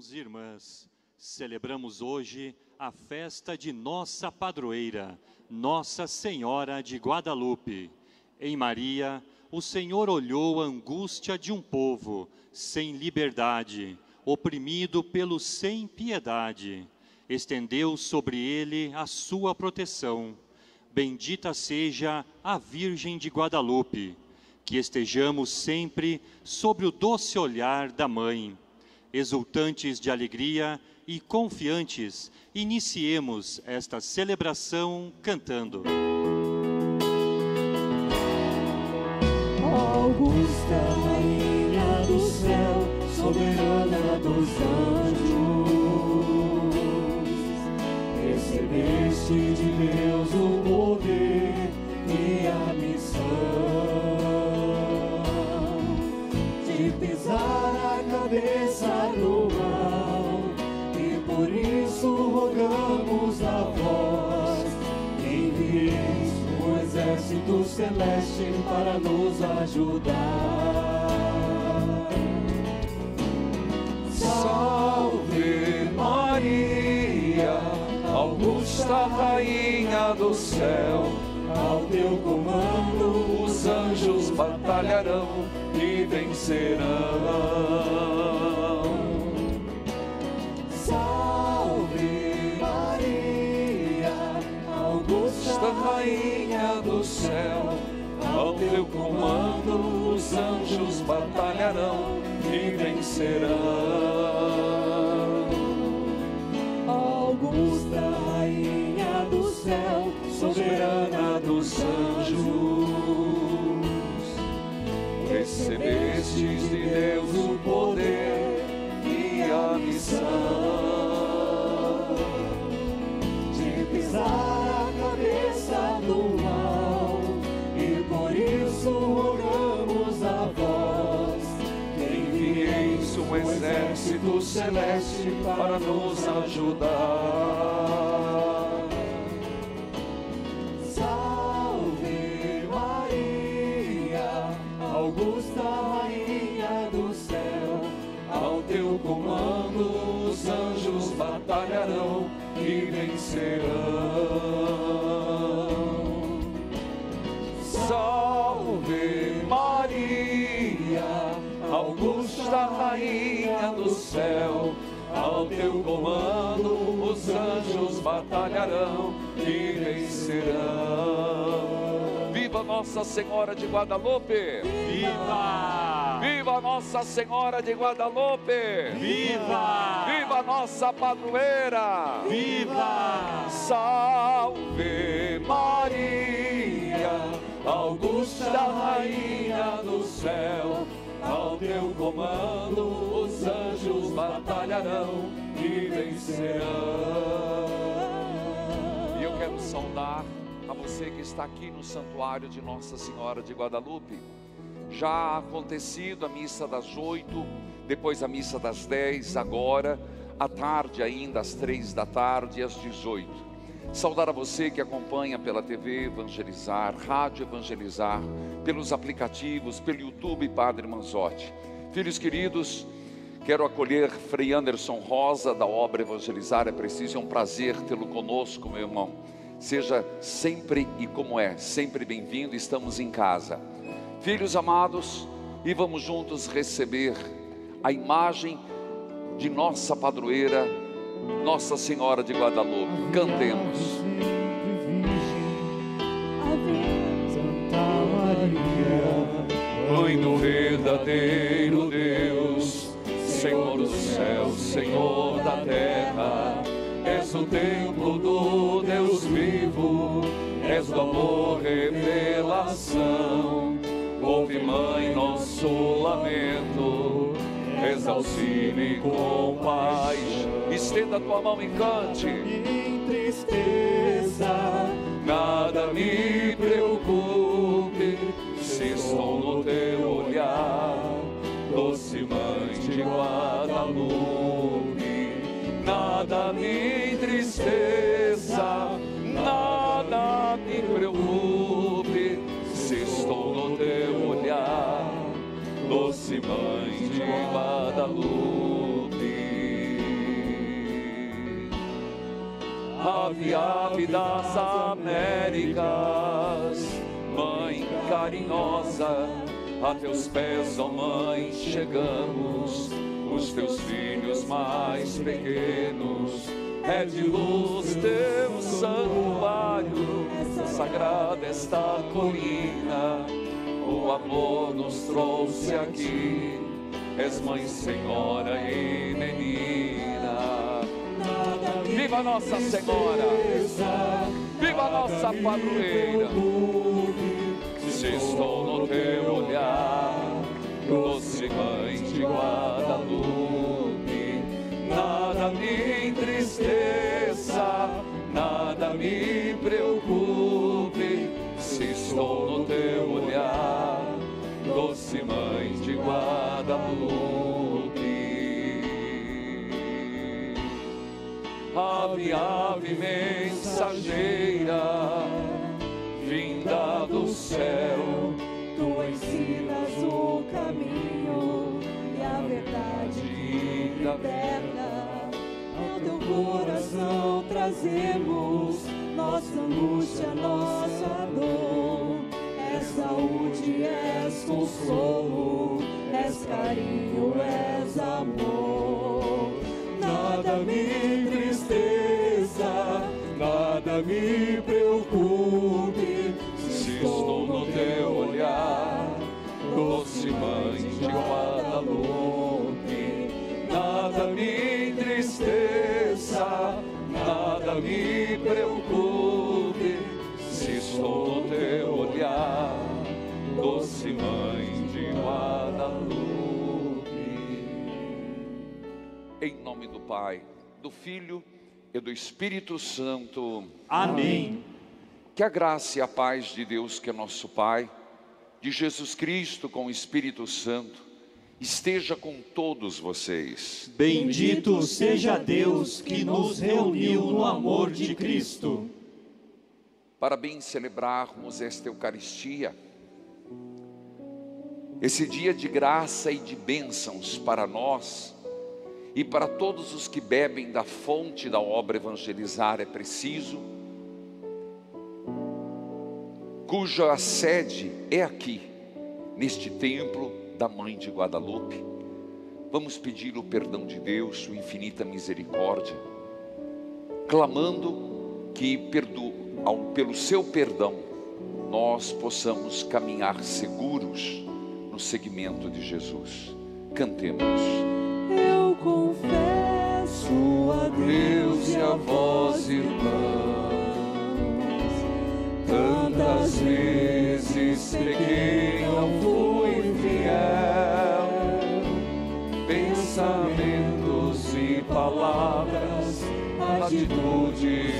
irmãos e irmãs, celebramos hoje a festa de nossa padroeira, Nossa Senhora de Guadalupe. Em Maria, o Senhor olhou a angústia de um povo sem liberdade, oprimido pelo sem piedade. Estendeu sobre ele a sua proteção. Bendita seja a Virgem de Guadalupe. Que estejamos sempre sobre o doce olhar da Mãe exultantes de alegria e confiantes, iniciemos esta celebração cantando. Augusta, Rainha do céu, soberana dos anjos, recebeste de Deus o poder celeste para nos ajudar. Salve Maria, Augusta Rainha do céu, Ao teu comando, os anjos batalharão e vencerão. Os anjos batalharão e vencerão. Augusta Rainha do céu, soberana dos anjos, recebestes de Deus exército celeste para nos ajudar. Salve Maria, Augusta Rainha do céu, Ao teu comando os anjos batalharão e vencerão. Céu, ao teu comando os anjos batalharão e vencerão. Viva Nossa Senhora de Guadalupe! Viva! Viva Nossa Senhora de Guadalupe! Viva! Viva nossa padroeira! Viva! Salve Maria, Augusta Rainha do céu, ao teu comando os anjos batalharão e vencerão. E eu quero saudar a você que está aqui no santuário de Nossa Senhora de Guadalupe. Já acontecido a missa das oito, depois a missa das dez, agora, à tarde ainda, às três da tarde e às dezoito. Saudar a você que acompanha pela TV Evangelizar, Rádio Evangelizar, pelos aplicativos, pelo YouTube Padre Manzotti. Filhos queridos, quero acolher Frei Anderson Rosa da obra Evangelizar é Preciso, é um prazer tê-lo conosco, meu irmão. Seja sempre e como é, sempre bem-vindo, estamos em casa. Filhos amados, e vamos juntos receber a imagem de nossa padroeira, Nossa Senhora de Guadalupe. Cantemos. Santa Maria, Mãe do verdadeiro Deus, Senhor do céu, Senhor da terra, és o templo do Deus vivo, és do amor revelação. Ouve, Mãe, nosso lamento, és auxílio e compaixão. Estenda a tua mão e cante. em tristeza, Nada me preocupe se estou no teu olhar, de Guadalupe, nada me tristeza, nada me preocupe, se estou no teu olhar, doce mãe de Guadalupe. Ave, ave das Américas, mãe carinhosa, a teus pés, ó mãe, chegamos, os teus filhos mais pequenos. É de luz teu santuário, sagrada esta colina, o amor nos trouxe aqui, és mãe, senhora e menina. Viva Nossa Senhora! Viva Nossa Padroeira! Se estou no teu olhar, doce mãe de Guadalupe, nada me entristeça, nada me preocupe. Se estou no teu olhar, doce mãe de Guadalupe. Ave, ave mensageira, céu, Tu ensinas o caminho e a verdade eterna. Ao teu coração trazemos nossa angústia, nossa dor. És saúde, és consolo, és carinho, és amor. Nada me entristeça, nada me me entristeça, nada me preocupe. Se estou no teu olhar, doce mãe de Guadalupe. Em nome do Pai, do Filho e do Espírito Santo. Amém. Que a graça e a paz de Deus, que é nosso Pai, de Jesus Cristo com o Espírito Santo, esteja com todos vocês. Bendito seja Deus que nos reuniu no amor de Cristo. Para bem celebrarmos esta Eucaristia, esse dia de graça e de bênçãos para nós e para todos os que bebem da fonte da obra evangelizar é preciso, cuja sede é aqui, neste templo da Mãe de Guadalupe. Vamos pedir o perdão de Deus, sua infinita misericórdia, clamando que perdo, ao, pelo seu perdão nós possamos caminhar seguros no seguimento de Jesus. Cantemos. Eu confesso a Deus e a vós, irmãos, Tantas vezes pequei, não atitudes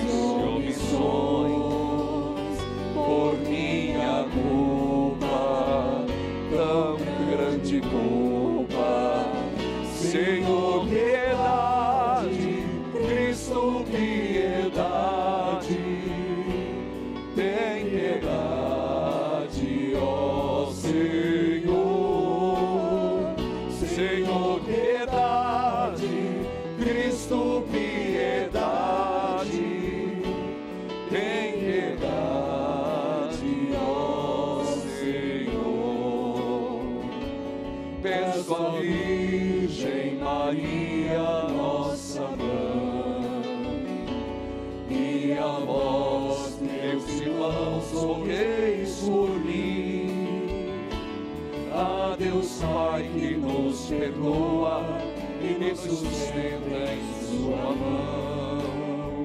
perdoa e nos sustenta em sua mão,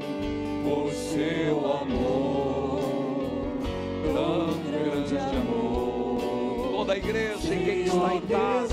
por seu amor, tão grande amor. Toda a igreja e quem está em casa,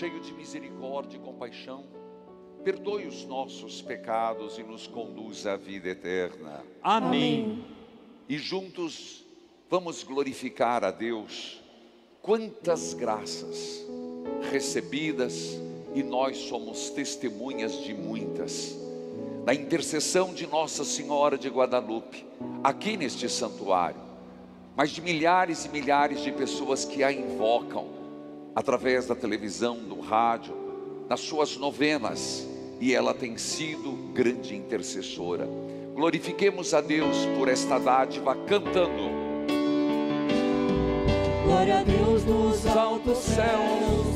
cheio de misericórdia e compaixão, perdoe os nossos pecados e nos conduz à vida eterna. Amém. E juntos Vamos glorificar a Deus. Quantas graças recebidas e nós somos testemunhas de muitas. Na intercessão de Nossa Senhora de Guadalupe, aqui neste santuário, mas de milhares e milhares de pessoas que a invocam através da televisão, do rádio, nas suas novenas, e ela tem sido grande intercessora. Glorifiquemos a Deus por esta dádiva cantando. Glória a Deus nos altos céus,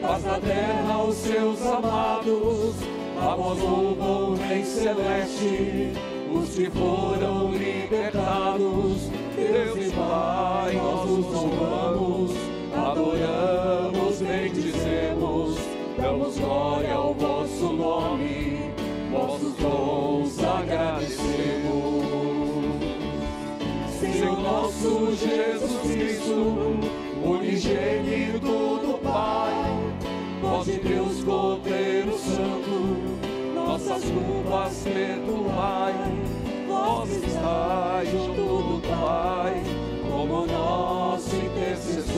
paz na terra aos seus amados. Vamos o Rei Celeste, os que foram libertados. Deus e Pai, nós os louvamos, adoramos, bendizemos, damos glória ao vosso nome, vossos dons agradecemos. Senhor nosso Jesus Cristo, unigênito do Pai, voz de Deus Cordeiro Santo, nossas culpas perdoai, vós estáis junto do Pai, como nosso intercessor,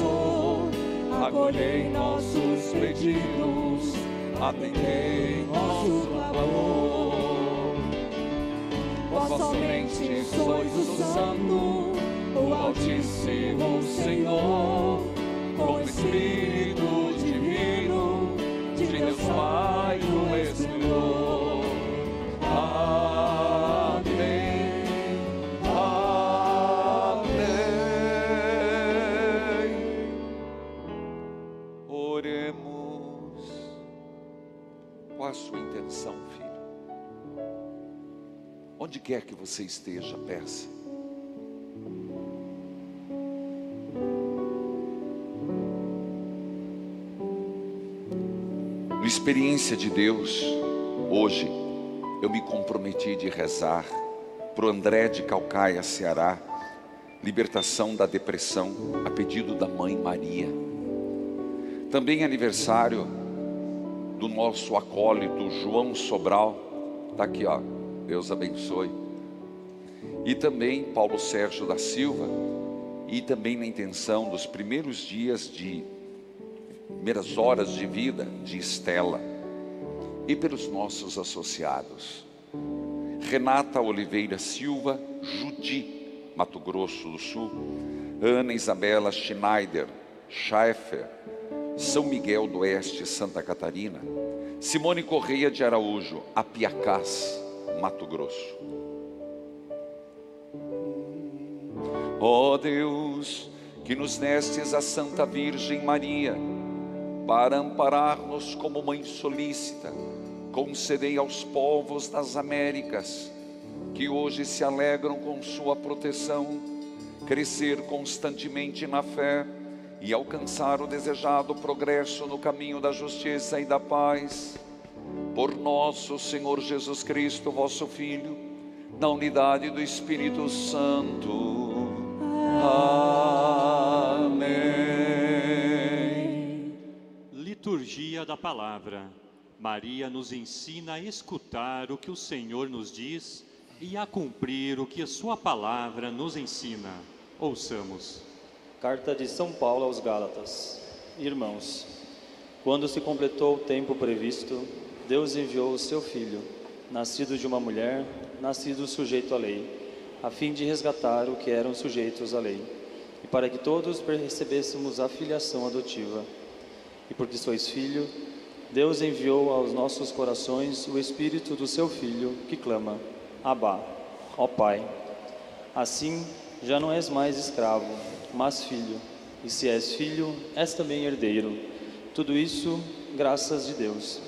acolhei nossos pedidos, atendei nosso clamor. Vós somente sois o Santo, o Altíssimo Senhor, com o Espírito Divino, de Deus Pai o Espírito. Amém. A sua intenção, filho? Onde quer que você esteja, peça. No experiência de Deus, hoje eu me comprometi de rezar para o André de Calcaia, Ceará, libertação da depressão, a pedido da mãe Maria. Também aniversário do nosso acólito João Sobral, está aqui, ó, Deus abençoe. E também Paulo Sérgio da Silva, e também na intenção dos primeiros dias de primeiras horas de vida de Estela. E pelos nossos associados. Renata Oliveira Silva, Judi, Mato Grosso do Sul, Ana Isabela Schneider, Schaeffer, São Miguel do Oeste, Santa Catarina, Simone Correia de Araújo, Apiacás, Mato Grosso. Ó Deus, que nos nestes a Santa Virgem Maria, para amparar-nos como mãe solícita, concedei aos povos das Américas, que hoje se alegram com sua proteção, crescer constantemente na fé e alcançar o desejado progresso no caminho da justiça e da paz. Por nosso Senhor Jesus Cristo, vosso Filho, na unidade do Espírito Santo. Amém. Liturgia da Palavra. Maria nos ensina a escutar o que o Senhor nos diz e a cumprir o que a Sua palavra nos ensina. Ouçamos. Carta de São Paulo aos Gálatas. Irmãos, quando se completou o tempo previsto, Deus enviou o seu Filho, nascido de uma mulher, nascido sujeito à lei, a fim de resgatar o que eram sujeitos à lei, e para que todos recebêssemos a filiação adotiva. E porque sois filho, Deus enviou aos nossos corações o Espírito do seu Filho, que clama: Abá, ó Pai. Assim, já não és mais escravo, mas filho. E se és filho, és também herdeiro. Tudo isso, graças de Deus.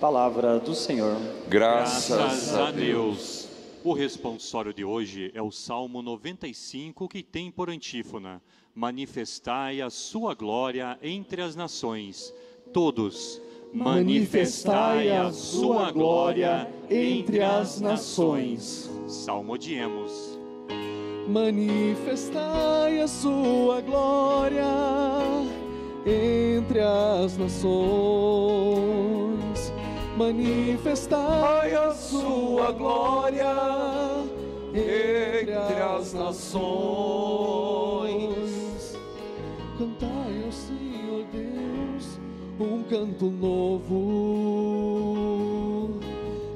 Palavra do Senhor. Graças, a Deus. O responsório de hoje é o Salmo 95, que tem por antífona: Manifestai a sua glória entre as nações. Todos, manifestai a sua glória entre as nações. Salmodiemos. Manifestai a sua glória entre as nações. Manifestai a sua glória entre as nações. Cantai ao Senhor Deus um canto novo.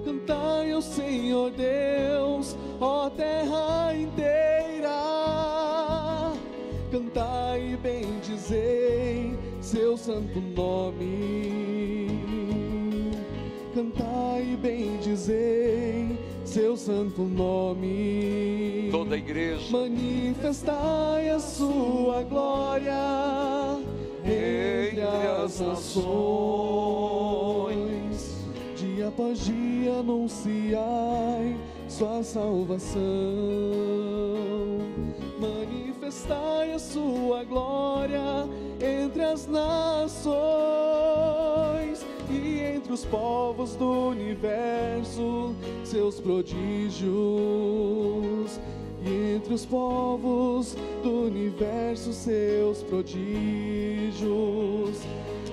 Cantai ao Senhor Deus, bendizei seu santo nome. Cantai e bendizei seu santo nome. Toda a igreja. Manifestai a sua glória entre as nações. Dia após dia anunciai sua salvação. Manifestai a sua glória entre as nações e entre os povos do universo, seus prodígios. E entre os povos do universo, seus prodígios.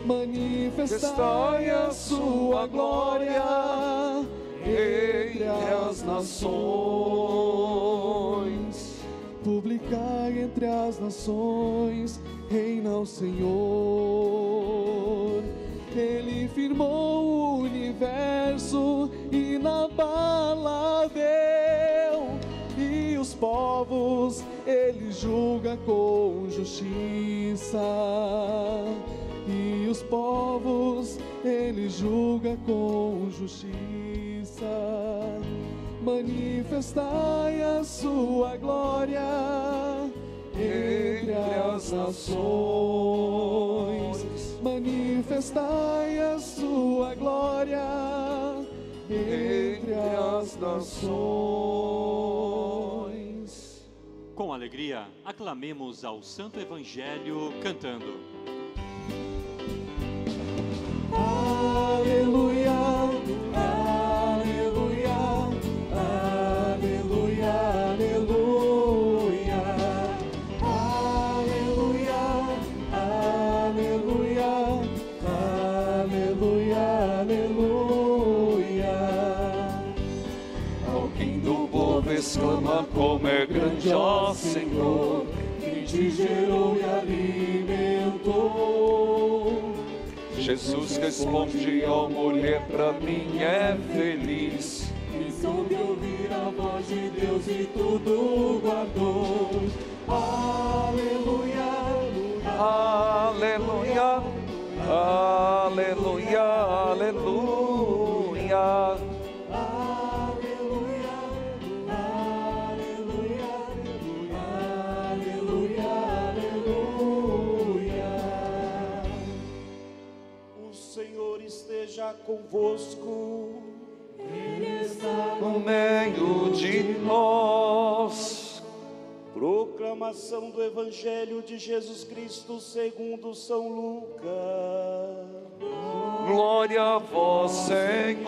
Manifestai a sua glória entre as nações. Publicai entre as nações, reina o Senhor. Ele firmou o universo inabalável e os povos ele julga com justiça. E os povos ele julga com justiça. Manifestai a sua glória entre as nações. Manifestai a sua glória entre as nações. Com alegria, aclamemos ao Santo Evangelho cantando. Aleluia, aleluia, exclama como é grande, ó Senhor. que te gerou e alimentou. Jesus responde, ó mulher, pra mim é feliz. E soube ouvir a voz de Deus e tudo guardou. Aleluia, Aleluia, aleluia, aleluia. aleluia, convosco. No meio de nós, Proclamação do Evangelho de Jesus Cristo segundo São Lucas. glória a vós, Senhor.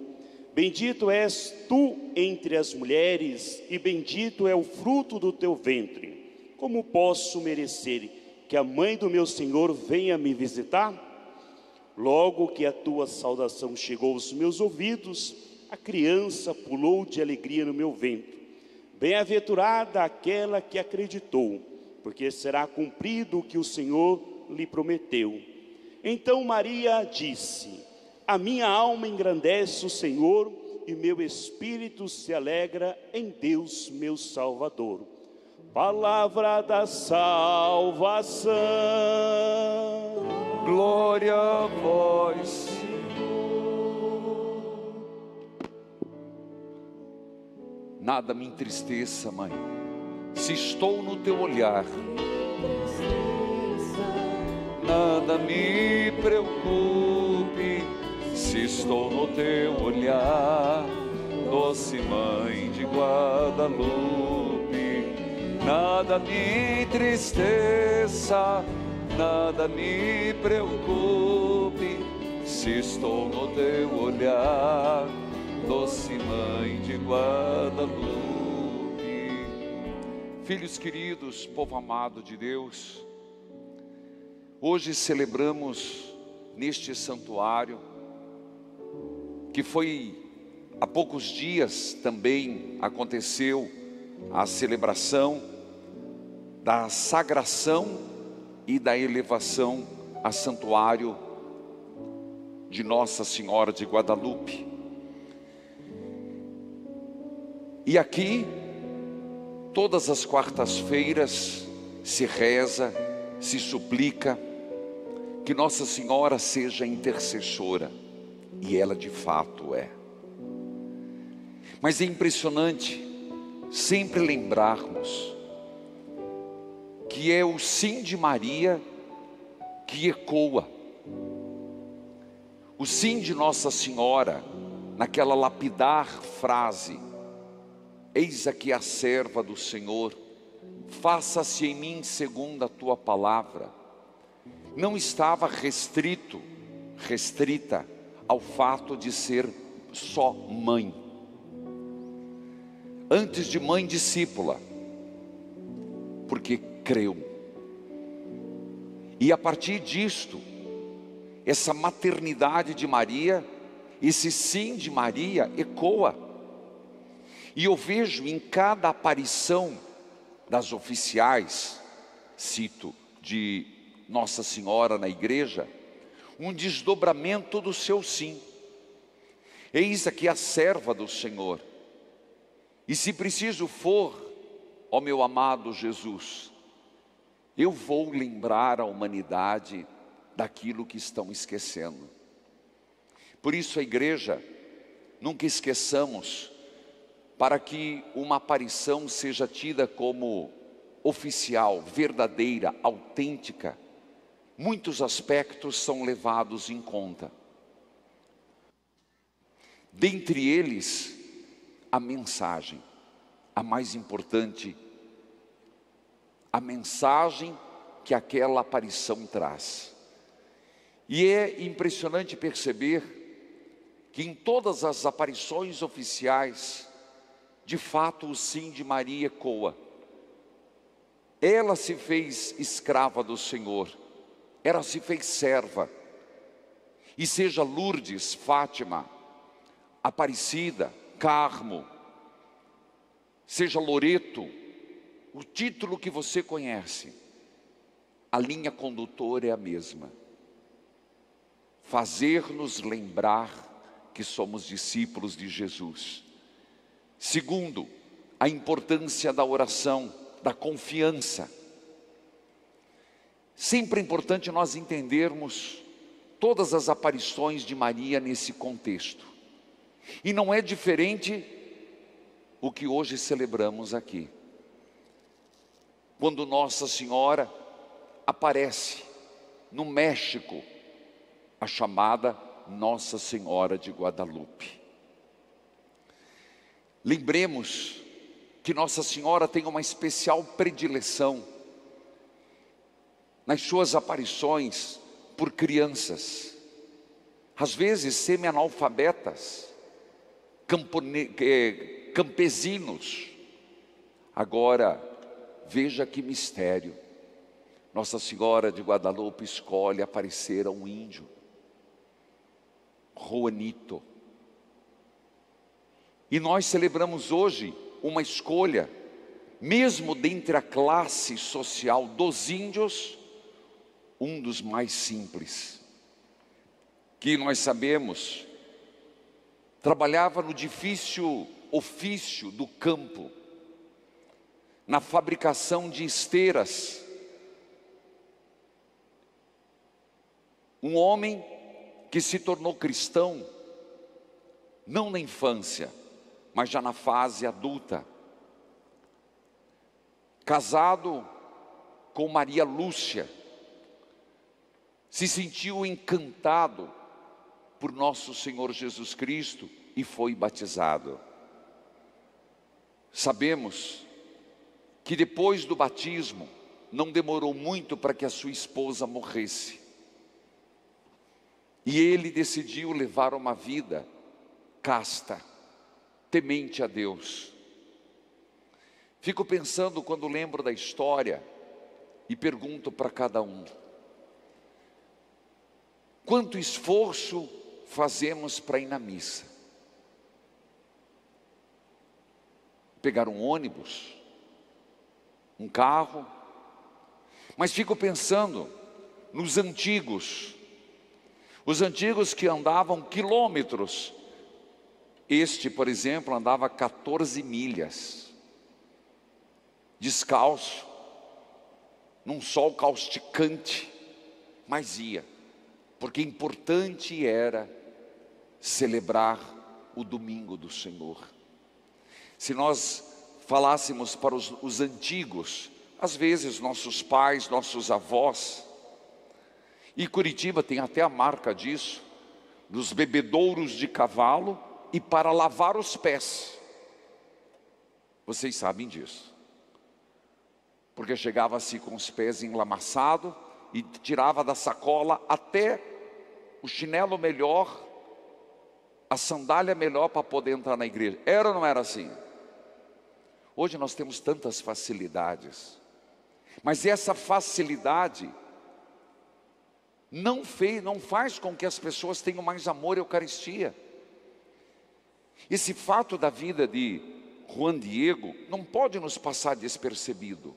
Bendito és tu entre as mulheres, e bendito é o fruto do teu ventre. Como posso merecer que a mãe do meu Senhor venha me visitar? Logo que a tua saudação chegou aos meus ouvidos, a criança pulou de alegria no meu ventre. Bem-aventurada aquela que acreditou, porque será cumprido o que o Senhor lhe prometeu. Então Maria disse: A minha alma engrandece o Senhor e meu espírito se alegra em Deus, meu Salvador. Palavra da salvação. Glória a vós. Nada me entristeça, mãe. Se se estou no teu olhar, nada me preocupe, se estou no teu olhar, doce mãe de Guadalupe, nada me entristeça, nada me preocupe, se estou no teu olhar, doce mãe de Guadalupe. Filhos queridos, povo amado de Deus, hoje celebramos neste santuário, que foi há poucos dias também aconteceu a celebração da sagração e da elevação a santuário de Nossa Senhora de Guadalupe. E aqui Todas as quartas-feiras se reza, se suplica que Nossa Senhora seja intercessora, e ela de fato é. Mas é impressionante sempre lembrarmos que é o sim de Maria que ecoa. O sim de Nossa Senhora, naquela lapidar frase, Eis aqui a serva do Senhor, faça-se em mim segundo a tua palavra. Não estava restrito, restrita ao fato de ser só mãe. Antes de mãe discípula, porque creu. E a partir disto, essa maternidade de Maria, esse sim de Maria ecoa e eu vejo em cada aparição das oficiais, cito, de Nossa Senhora na igreja, um desdobramento do seu sim. Eis aqui a serva do Senhor. E se preciso for, ó meu amado Jesus, eu vou lembrar a humanidade daquilo que estão esquecendo. Por isso a igreja, nunca esqueçamos para que uma aparição seja tida como oficial, verdadeira, autêntica, muitos aspectos são levados em conta. Dentre eles, a mensagem, a mais importante, a mensagem que aquela aparição traz. E é impressionante perceber que em todas as aparições oficiais, de fato o sim de Maria ecoa. Ela se fez escrava do Senhor, ela se fez serva. E seja Lourdes, Fátima, Aparecida, Carmo, seja Loreto, o título que você conhece, a linha condutora é a mesma. Fazer-nos lembrar que somos discípulos de Jesus Segundo, a importância da oração, da confiança. Sempre é importante nós entendermos todas as aparições de Maria nesse contexto. E não é diferente o que hoje celebramos aqui. Quando Nossa Senhora aparece no México, a chamada Nossa Senhora de Guadalupe. Lembremos que Nossa Senhora tem uma especial predileção nas suas aparições por crianças, às vezes semi-analfabetas, campesinos. Agora, veja que mistério. Nossa Senhora de Guadalupe escolhe aparecer a um índio, Juanito e nós celebramos hoje uma escolha, mesmo dentre a classe social dos índios, um dos mais simples, que nós sabemos, trabalhava no difícil ofício do campo, na fabricação de esteiras. Um homem que se tornou cristão, não na infância, mas já na fase adulta. casado com Maria Lúcia, se sentiu encantado por nosso Senhor Jesus Cristo e foi batizado. Sabemos que depois do batismo, não demorou muito para que a sua esposa morresse. E ele decidiu levar uma vida casta, temente a Deus. Fico pensando quando lembro da história e pergunto para cada um: quanto esforço fazemos para ir na missa? Pegar um ônibus, um carro, mas fico pensando nos antigos, os antigos que andavam quilômetros. Este, por exemplo, andava 14 milhas, descalço, num sol causticante, mas ia, porque importante era celebrar o domingo do Senhor. Se nós falássemos para os, os antigos, às vezes nossos pais, nossos avós, e Curitiba tem até a marca disso, dos bebedouros de cavalo e para lavar os pés. Vocês sabem disso. Porque chegava-se com os pés enlamaçados e tirava da sacola até o chinelo melhor, a sandália melhor para poder entrar na igreja. Era ou não era assim? Hoje nós temos tantas facilidades, mas essa facilidade não fez, não faz com que as pessoas tenham mais amor à Eucaristia. Esse fato da vida de Juan Diego não pode nos passar despercebido.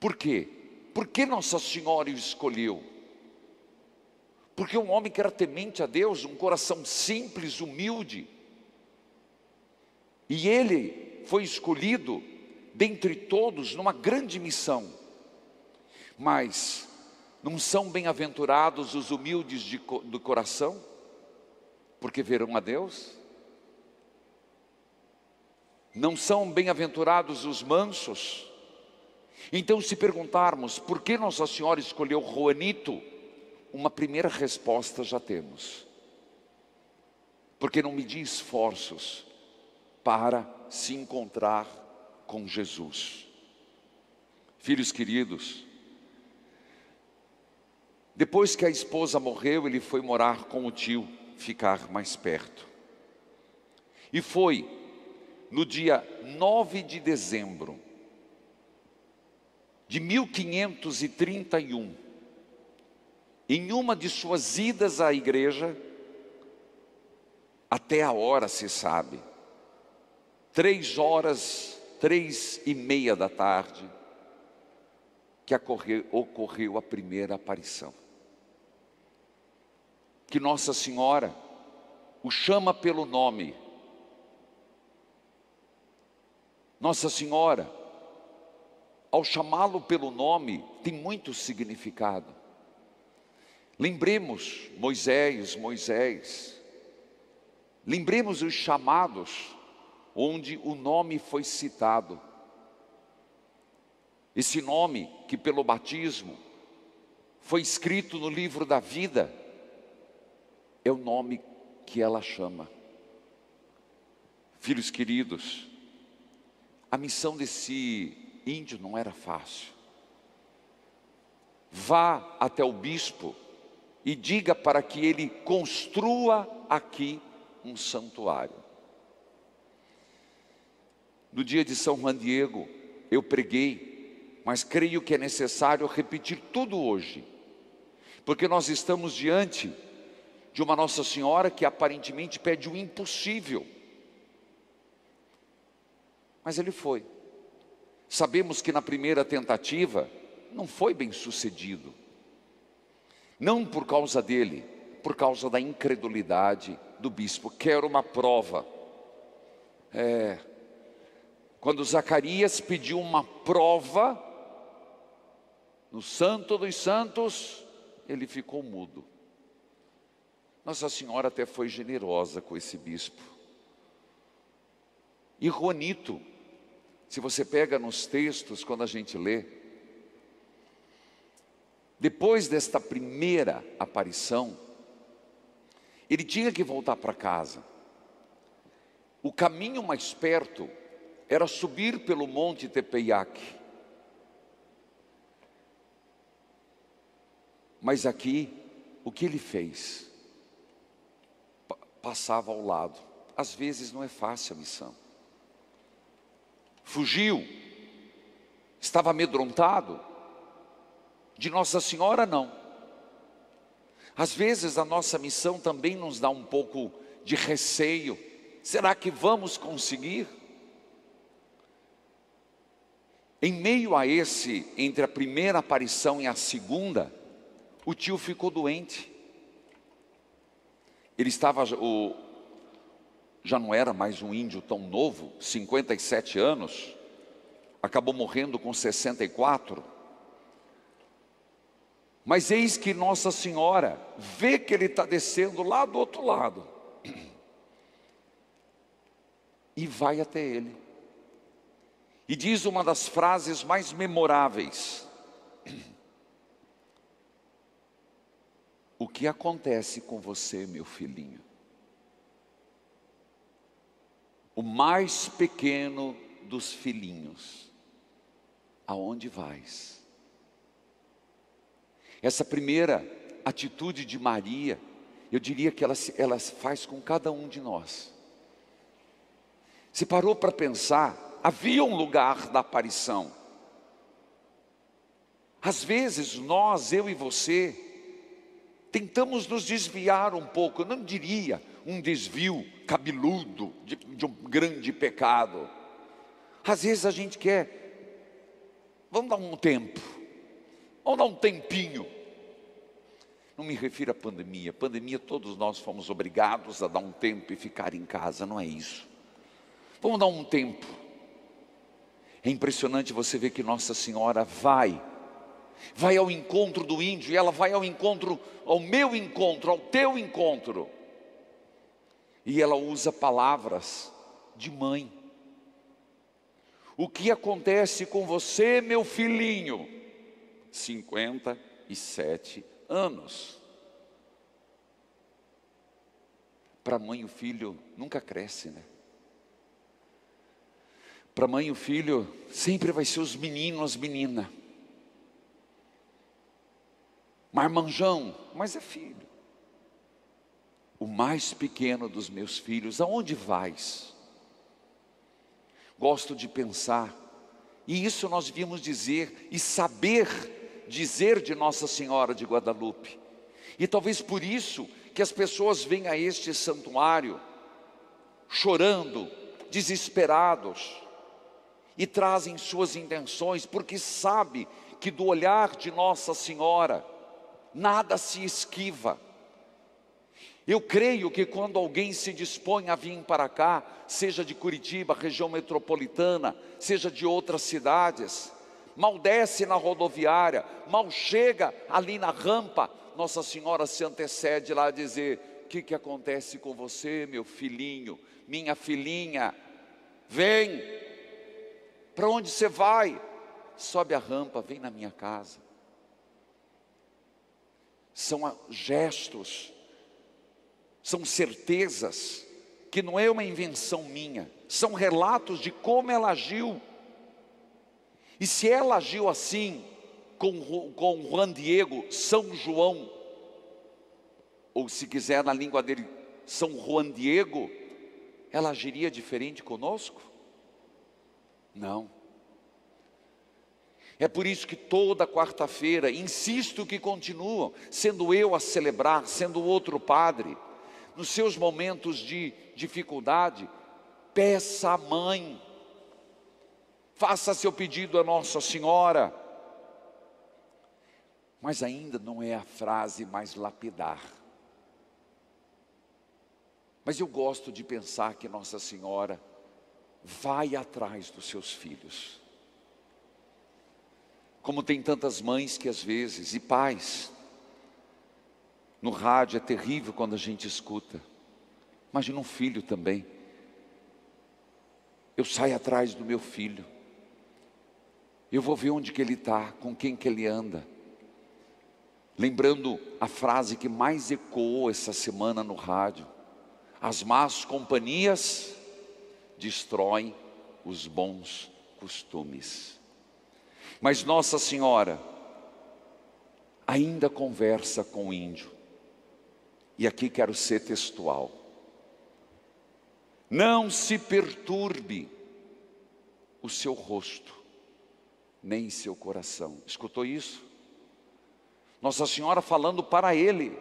Por quê? Por que Nossa Senhora o escolheu? Porque um homem que era temente a Deus, um coração simples, humilde, e ele foi escolhido dentre todos numa grande missão. Mas não são bem-aventurados os humildes de, do coração, porque verão a Deus? Não são bem-aventurados os mansos? Então, se perguntarmos por que Nossa Senhora escolheu Juanito, uma primeira resposta já temos. Porque não media esforços para se encontrar com Jesus. Filhos queridos, depois que a esposa morreu, ele foi morar com o tio, ficar mais perto. E foi no dia 9 de dezembro de 1531, em uma de suas idas à igreja, até a hora se sabe, três horas, três e meia da tarde, que ocorreu, a primeira aparição. Que Nossa Senhora o chama pelo nome. Nossa Senhora, ao chamá-lo pelo nome, tem muito significado. Lembremos Moisés, Moisés. Lembremos os chamados onde o nome foi citado. Esse nome que pelo batismo foi escrito no livro da vida, é o nome que ela chama. Filhos queridos, a missão desse índio não era fácil. Vá até o bispo e diga para que ele construa aqui um santuário. No dia de São Juan Diego, eu preguei, mas creio que é necessário repetir tudo hoje, porque nós estamos diante de uma Nossa Senhora que aparentemente pede o impossível. Mas ele foi. Sabemos que na primeira tentativa não foi bem sucedido. Não por causa dele, por causa da incredulidade do bispo. Quero uma prova. É, quando Zacarias pediu uma prova, no Santo dos Santos, ele ficou mudo. Nossa Senhora até foi generosa com esse bispo. E Juanito Se você pega nos textos, quando a gente lê, depois desta primeira aparição, ele tinha que voltar para casa. O caminho mais perto era subir pelo monte Tepeiaque. Mas aqui, o que ele fez? Passava ao lado. Às vezes não é fácil a missão. Fugiu, estava amedrontado. De Nossa Senhora, não. Às vezes a nossa missão também nos dá um pouco de receio. Será que vamos conseguir? Em meio a esse, entre a primeira aparição e a segunda, o tio ficou doente. Ele estava, o, já não era mais um índio tão novo, 57 anos, acabou morrendo com 64. Mas eis que Nossa Senhora vê que ele está descendo lá do outro lado e vai até ele. E diz uma das frases mais memoráveis: O que acontece com você, meu filhinho? O mais pequeno dos filhinhos, aonde vais? Essa primeira atitude de Maria, eu diria que ela, ela faz com cada um de nós. Se parou para pensar, havia um lugar da aparição. Às vezes nós, eu e você, tentamos nos desviar um pouco, eu não diria um desvio cabeludo de, de um grande pecado. Às vezes a gente quer, vamos dar um tempo, vamos dar um tempinho. Não me refiro à pandemia, pandemia todos nós fomos obrigados a dar um tempo e ficar em casa, não é isso. Vamos dar um tempo. É impressionante você ver que Nossa Senhora vai vai ao encontro do índio, e ela vai ao encontro, ao meu encontro, ao teu encontro. E ela usa palavras de mãe. O que acontece com você, meu filhinho? 57 anos. Para mãe o filho nunca cresce, né? Para mãe o filho sempre vai ser os meninos, as meninas. Marmanjão, mas é filho. O mais pequeno dos meus filhos, aonde vais? Gosto de pensar, e isso nós devíamos dizer e saber dizer de Nossa Senhora de Guadalupe. E talvez por isso que as pessoas vêm a este santuário chorando, desesperados, e trazem suas intenções, porque sabe que do olhar de Nossa Senhora, nada se esquiva. Eu creio que quando alguém se dispõe a vir para cá, seja de Curitiba, região metropolitana, seja de outras cidades, mal desce na rodoviária, mal chega ali na rampa, Nossa Senhora se antecede lá a dizer: O que, que acontece com você, meu filhinho, minha filhinha? Vem, para onde você vai? Sobe a rampa, vem na minha casa são gestos, são certezas, que não é uma invenção minha, são relatos de como ela agiu. E se ela agiu assim com, com Juan Diego, São João, ou se quiser na língua dele, São Juan Diego, ela agiria diferente conosco? Não. É por isso que toda quarta-feira, insisto que continuam, sendo eu a celebrar, sendo outro padre, nos seus momentos de dificuldade, peça à mãe, faça seu pedido a Nossa Senhora. Mas ainda não é a frase mais lapidar. Mas eu gosto de pensar que Nossa Senhora vai atrás dos seus filhos. Como tem tantas mães que às vezes, e pais, no rádio é terrível quando a gente escuta. Imagina um filho também. Eu saio atrás do meu filho. Eu vou ver onde que ele está, com quem que ele anda. Lembrando a frase que mais ecoou essa semana no rádio: as más companhias destroem os bons costumes. Mas Nossa Senhora ainda conversa com o índio. E aqui quero ser textual. Não se perturbe o seu rosto, nem seu coração. Escutou isso? Nossa Senhora falando para ele: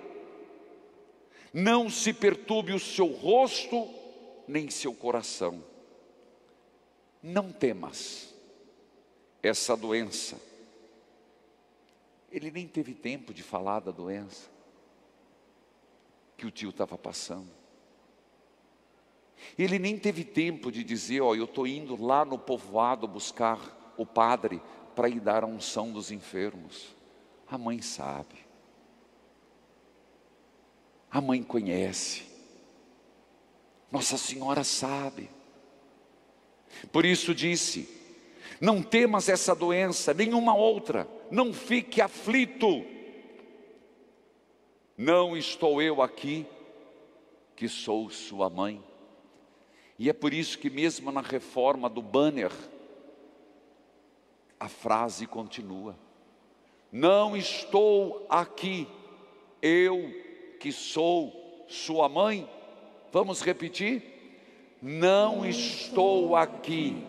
Não se perturbe o seu rosto, nem seu coração. Não temas essa doença. Ele nem teve tempo de falar da doença que o tio estava passando. Ele nem teve tempo de dizer: Ó, oh, eu estou indo lá no povoado buscar o padre para ir dar a unção dos enfermos. A mãe sabe. A mãe conhece. Nossa Senhora sabe. Por isso disse: Não temas essa doença, nenhuma outra, não fique aflito. Não estou eu aqui, que sou sua mãe. E é por isso que, mesmo na reforma do banner, a frase continua: Não estou aqui, eu que sou sua mãe. Vamos repetir? Não estou aqui,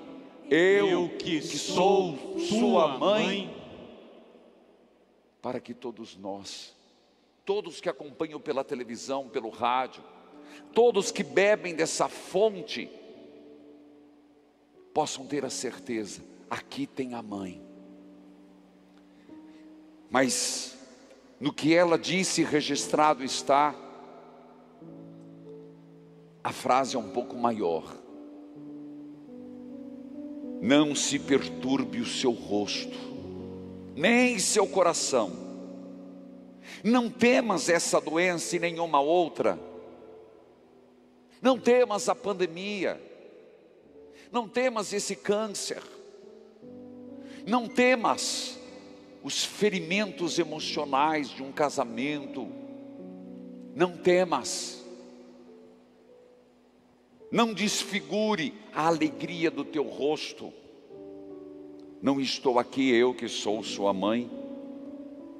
eu que sou sua mãe, para que todos nós, todos que acompanham pela televisão, pelo rádio, todos que bebem dessa fonte, possam ter a certeza: aqui tem a mãe. Mas no que ela disse, registrado está, a frase é um pouco maior. Não se perturbe o seu rosto, nem seu coração. Não temas essa doença e nenhuma outra. Não temas a pandemia. Não temas esse câncer. Não temas os ferimentos emocionais de um casamento. Não temas não desfigure a alegria do teu rosto. Não estou aqui eu que sou sua mãe.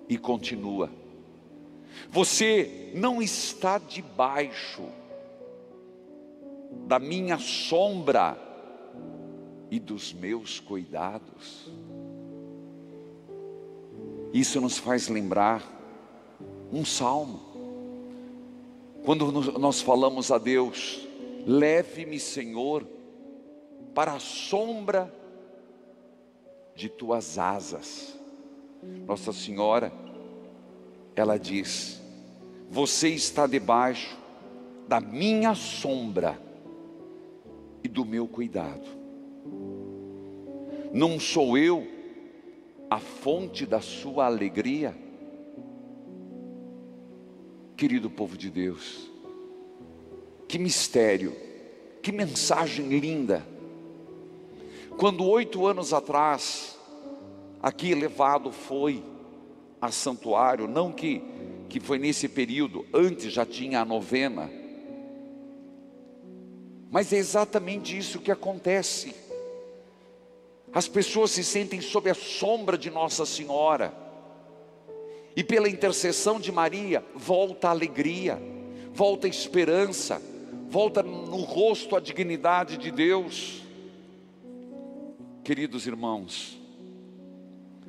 E continua. Você não está debaixo da minha sombra e dos meus cuidados. Isso nos faz lembrar um salmo. Quando nós falamos a Deus, Leve-me, Senhor, para a sombra de tuas asas. Nossa Senhora, ela diz: Você está debaixo da minha sombra e do meu cuidado. Não sou eu a fonte da sua alegria? Querido povo de Deus, que mistério, que mensagem linda. Quando oito anos atrás, aqui levado foi a santuário, não que, que foi nesse período, antes já tinha a novena, mas é exatamente isso que acontece. As pessoas se sentem sob a sombra de Nossa Senhora, e pela intercessão de Maria, volta a alegria, volta a esperança, volta no rosto a dignidade de Deus. Queridos irmãos,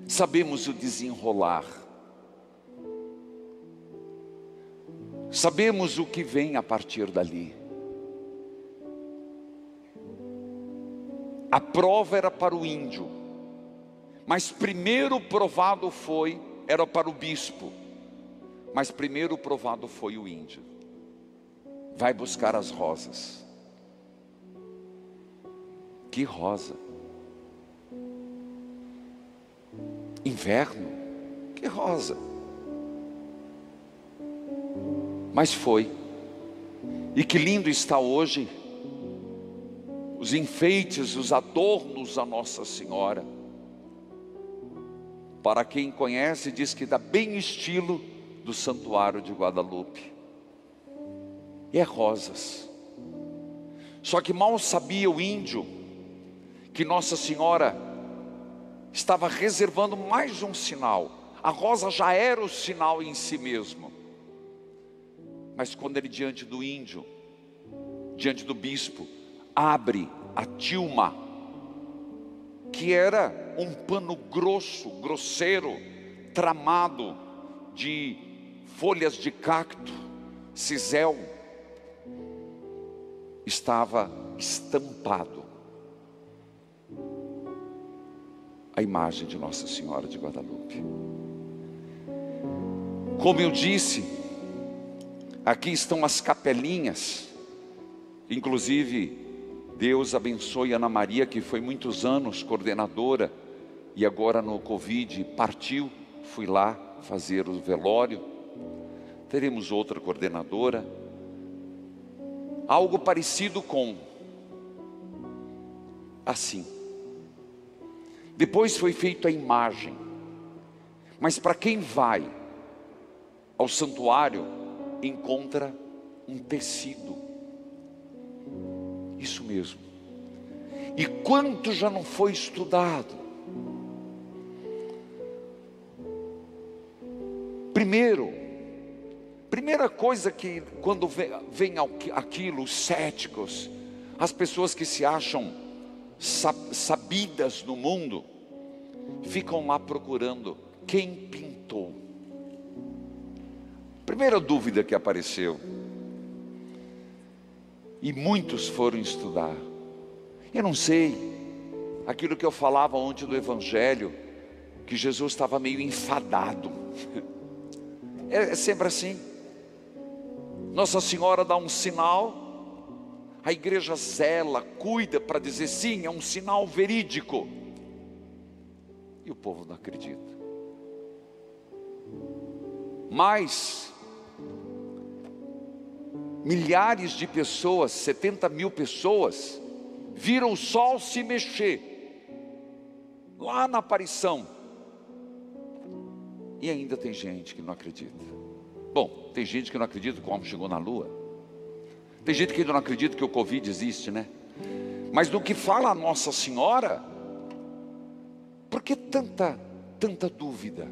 sabemos o desenrolar, sabemos o que vem a partir dali. A prova era para o índio, mas primeiro provado foi, era para o bispo, mas primeiro provado foi o índio vai buscar as rosas. Que rosa? Inverno? Que rosa? Mas foi. E que lindo está hoje os enfeites, os adornos da Nossa Senhora. Para quem conhece, diz que dá bem estilo do Santuário de Guadalupe. E é rosas. Só que mal sabia o índio que Nossa Senhora estava reservando mais um sinal. A rosa já era o sinal em si mesmo. Mas quando ele diante do índio, diante do bispo, abre a tilma, que era um pano grosso, grosseiro, tramado de folhas de cacto, cisel, estava estampado a imagem de Nossa Senhora de Guadalupe. Como eu disse, aqui estão as capelinhas, inclusive Deus abençoe Ana Maria, que foi muitos anos coordenadora e agora no Covid partiu, fui lá fazer o velório. Teremos outra coordenadora. Algo parecido com assim. Depois foi feita a imagem. Mas para quem vai ao santuário, encontra um tecido isso mesmo. E quanto já não foi estudado? Primeiro, primeira coisa que quando vem, aquilo, os céticos, as pessoas que se acham sabidas no mundo, ficam lá procurando quem pintou. Primeira dúvida que apareceu, e muitos foram estudar. Eu não sei, aquilo que eu falava ontem do Evangelho, que Jesus estava meio enfadado. É, é sempre assim. Nossa Senhora dá um sinal, a igreja zela, cuida para dizer sim, é um sinal verídico. E o povo não acredita. Mas milhares de pessoas, 70 mil pessoas, viram o sol se mexer, lá na aparição, e ainda tem gente que não acredita. Bom, tem gente que não acredita que o homem chegou na lua, tem gente que ainda não acredita que o Covid existe, né? Mas no que fala a Nossa Senhora, por que tanta, tanta dúvida?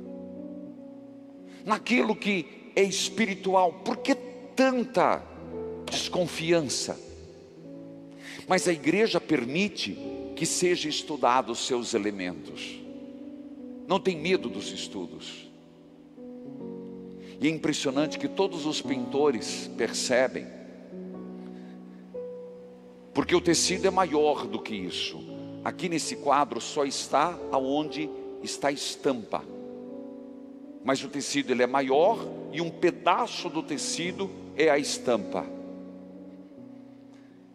Naquilo que é espiritual, por que tanta desconfiança. Mas a igreja permite que seja estudado os seus elementos. Não tem medo dos estudos. E é impressionante que todos os pintores percebem, porque o tecido é maior do que isso. Aqui nesse quadro só está aonde está a estampa. Mas o tecido ele é maior e um pedaço do tecido é a estampa.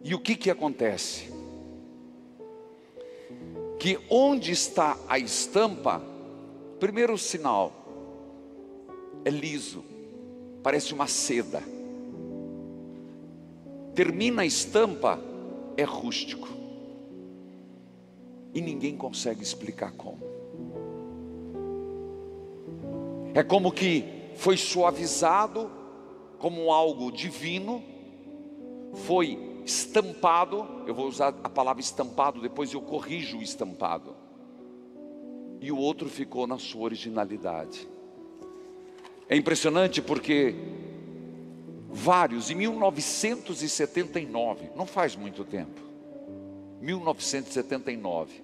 E o que que acontece? Que onde está a estampa, primeiro sinal é liso, parece uma seda. Termina a estampa, é rústico. E ninguém consegue explicar como. É como que foi suavizado como algo divino, foi estampado, eu vou usar a palavra estampado, depois eu corrijo o estampado. E o outro ficou na sua originalidade. É impressionante porque vários, em 1979, não faz muito tempo, 1979,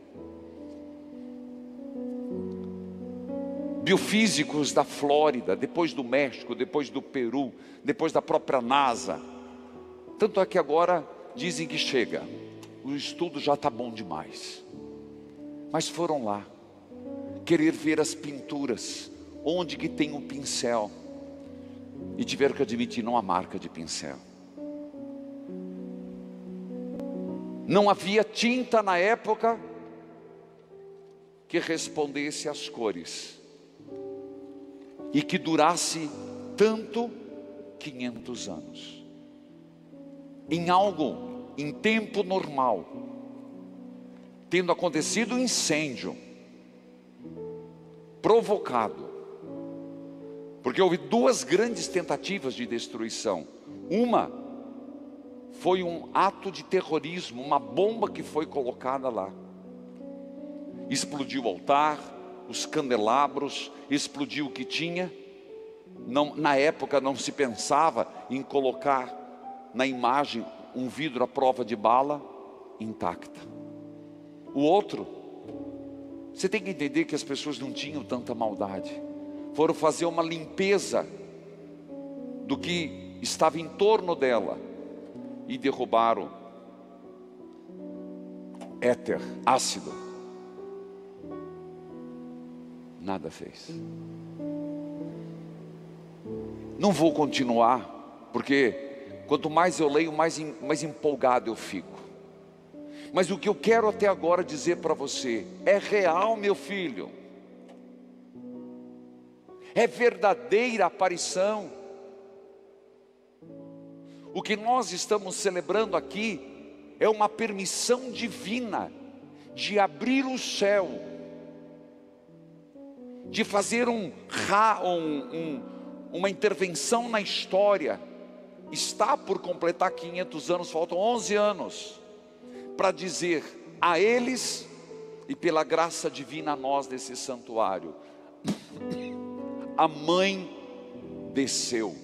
biofísicos da Flórida, depois do México, depois do Peru, depois da própria NASA, tanto é que agora dizem que chega, o estudo já está bom demais. Mas foram lá, querer ver as pinturas, onde que tem o pincel, e tiveram que admitir, não há marca de pincel. Não havia tinta na época que respondesse às cores. E que durasse tanto 500 anos em algo em tempo normal, tendo acontecido um incêndio, provocado. Porque houve duas grandes tentativas de destruição. Uma foi um ato de terrorismo, uma bomba que foi colocada lá. Explodiu o altar, os candelabros, explodiu o que tinha. Não, na época não se pensava em colocar na imagem um vidro à prova de bala intacta. O outro, você tem que entender que as pessoas não tinham tanta maldade. Foram fazer uma limpeza do que estava em torno dela e derrubaram éter, ácido. Nada fez. Não vou continuar, porque quanto mais eu leio, mais, mais empolgado eu fico. Mas o que eu quero até agora dizer para você é real, meu filho. É verdadeira aparição. O que nós estamos celebrando aqui é uma permissão divina de abrir o céu, de fazer um, um, um, uma intervenção na história. Está por completar 500 anos, faltam 11 anos, para dizer a eles e pela graça divina a nós desse santuário: a mãe desceu,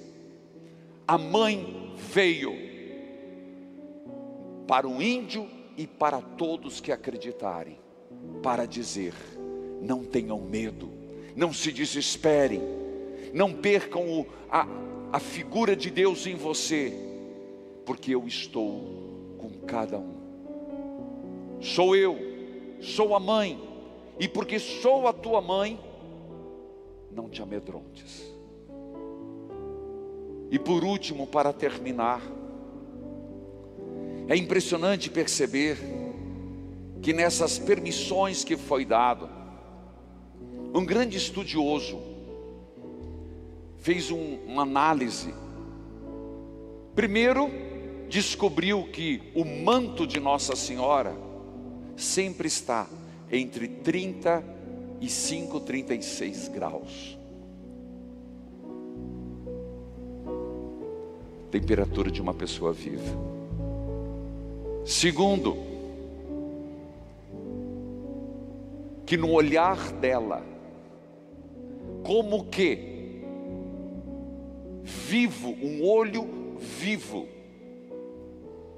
a mãe veio para o índio e para todos que acreditarem, para dizer: não tenham medo, não se desesperem, não percam o, a, a figura de Deus em você, porque eu estou com cada um. Sou eu, sou a mãe, e porque sou a tua mãe, não te amedrontes. E por último, para terminar, é impressionante perceber que nessas permissões que foi dado, um grande estudioso fez um, uma análise. Primeiro, descobriu que o manto de Nossa Senhora sempre está entre 35 e 36 graus. temperatura de uma pessoa viva. Segundo, que no olhar dela, como que vivo, um olho vivo,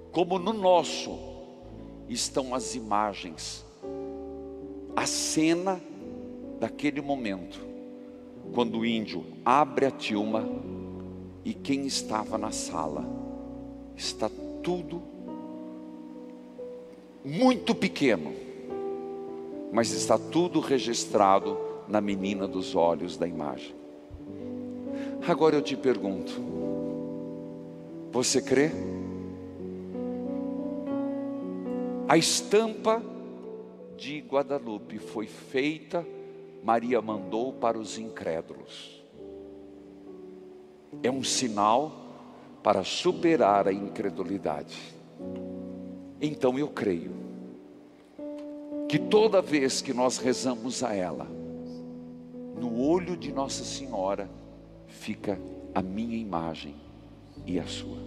como no nosso, estão as imagens, a cena daquele momento, quando o índio abre a tilma e quem estava na sala. Está tudo muito pequeno, mas está tudo registrado na menina dos olhos da imagem. Agora eu te pergunto: você crê? A estampa de Guadalupe foi feita, Maria mandou para os incrédulos é um sinal para superar a incredulidade. Então eu creio que toda vez que nós rezamos a ela, no olho de Nossa Senhora fica a minha imagem e a sua.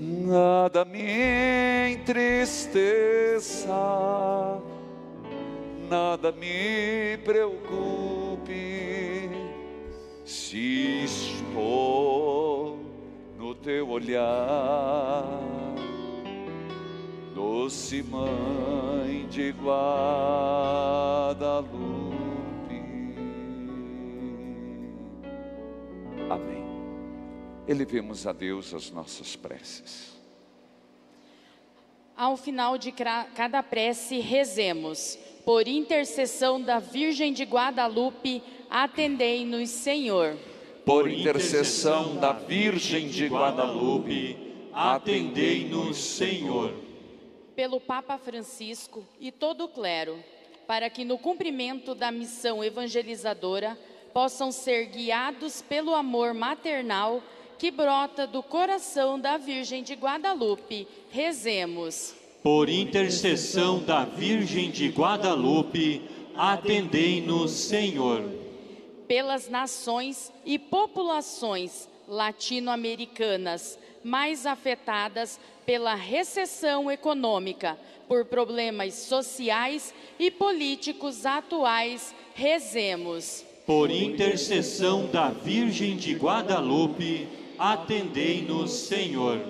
Nada me entristeça, nada me preocupe se estou no teu olhar, doce mãe de Guadalupe. Amém. Elevemos a Deus as nossas preces. Ao final de cada prece, rezemos. Por intercessão da Virgem de Guadalupe, atendei-nos, Senhor. Por intercessão da Virgem de Guadalupe, atendei-nos, Senhor. Pelo Papa Francisco e todo o clero, para que no cumprimento da missão evangelizadora possam ser guiados pelo amor maternal que brota do coração da Virgem de Guadalupe. Rezemos. Por intercessão da Virgem de Guadalupe, atendei-nos, Senhor. Pelas nações e populações latino-americanas mais afetadas pela recessão econômica, por problemas sociais e políticos atuais, rezemos. Por intercessão da Virgem de Guadalupe, atendei-nos, Senhor.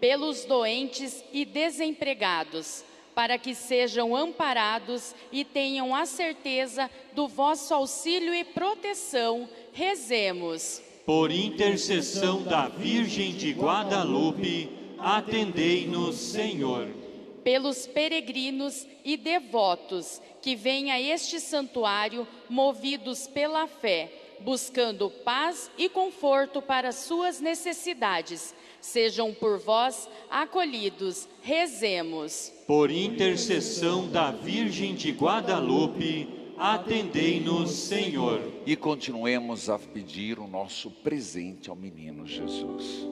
Pelos doentes e desempregados, para que sejam amparados e tenham a certeza do vosso auxílio e proteção, rezemos. Por intercessão da Virgem de Guadalupe, atendei-nos, Senhor. Pelos peregrinos e devotos que vêm a este santuário movidos pela fé, buscando paz e conforto para suas necessidades, sejam por vós acolhidos. Rezemos. Por intercessão da Virgem de Guadalupe, atendei-nos, Senhor. E continuemos a pedir o nosso presente ao menino Jesus.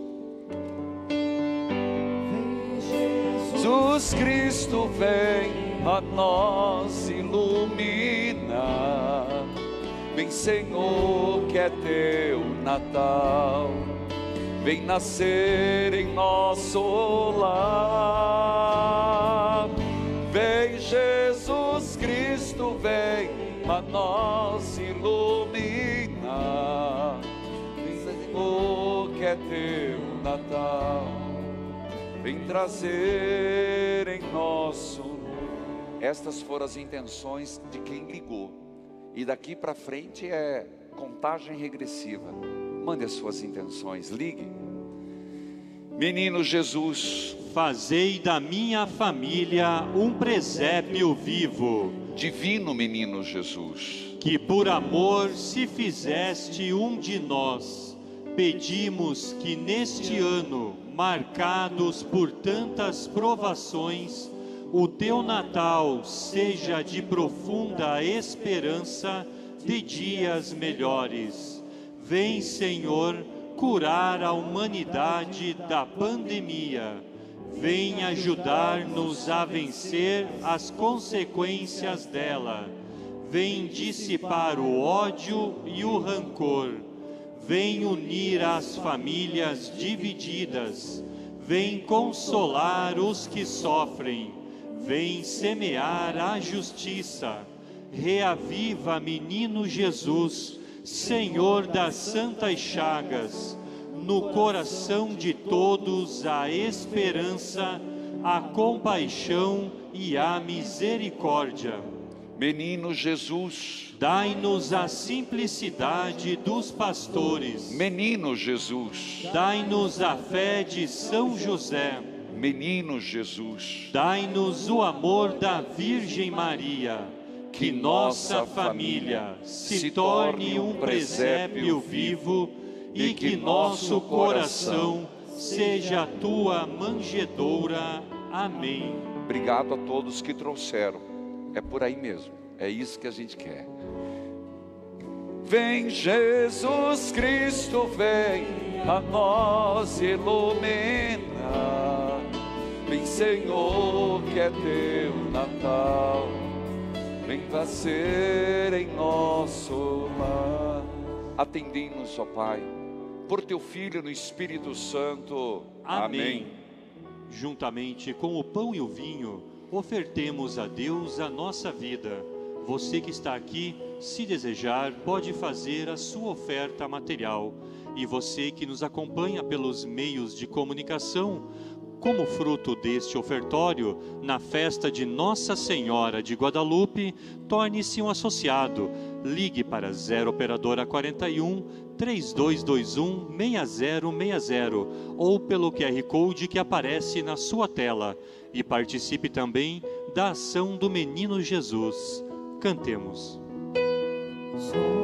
Jesus Cristo vem a nós ilumina. Vem Senhor que é teu Natal. Vem nascer em nosso lar. Vem Jesus Cristo vem a nós ilumina. Vem Senhor que é teu Natal vem trazer em nosso Estas foram as intenções de quem ligou. E daqui para frente é contagem regressiva. Mande as suas intenções, ligue. Menino Jesus, Fazei da minha família um presépio vivo, divino menino Jesus, que por amor se fizeste um de nós. Pedimos que neste ano, marcados por tantas provações, o teu Natal seja de profunda esperança de dias melhores. Vem, Senhor, curar a humanidade da pandemia. Vem ajudar-nos a vencer as consequências dela. Vem dissipar o ódio e o rancor. Vem unir as famílias divididas. Vem consolar os que sofrem. Vem semear a justiça. Reaviva, menino Jesus, Senhor das santas chagas, no coração de todos a esperança, a compaixão e a misericórdia. Menino Jesus, Dai-nos a simplicidade dos pastores. menino Jesus, Dai-nos a fé de São José. menino Jesus, Dai-nos o amor da Virgem Maria. Que nossa família se torne um presépio vivo e que nosso coração seja a tua manjedoura. Amém. Obrigado a todos que trouxeram. É por aí mesmo. É isso que a gente quer. Vem Jesus Cristo, vem a nós ilumina. Vem Senhor que é teu Natal. Vem nascer em nosso lar. Atendei-nos, ó Pai, por teu Filho no Espírito Santo. Amém. Juntamente com o pão e o vinho, ofertemos a Deus a nossa vida. Você que está aqui, se desejar, pode fazer a sua oferta material. E você que nos acompanha pelos meios de comunicação, como fruto deste ofertório, na festa de Nossa Senhora de Guadalupe, torne-se um associado. Ligue para 0 Operadora 41 3221 6060 ou pelo QR Code que aparece na sua tela e participe também da ação do Menino Jesus. Cantemos. Natal.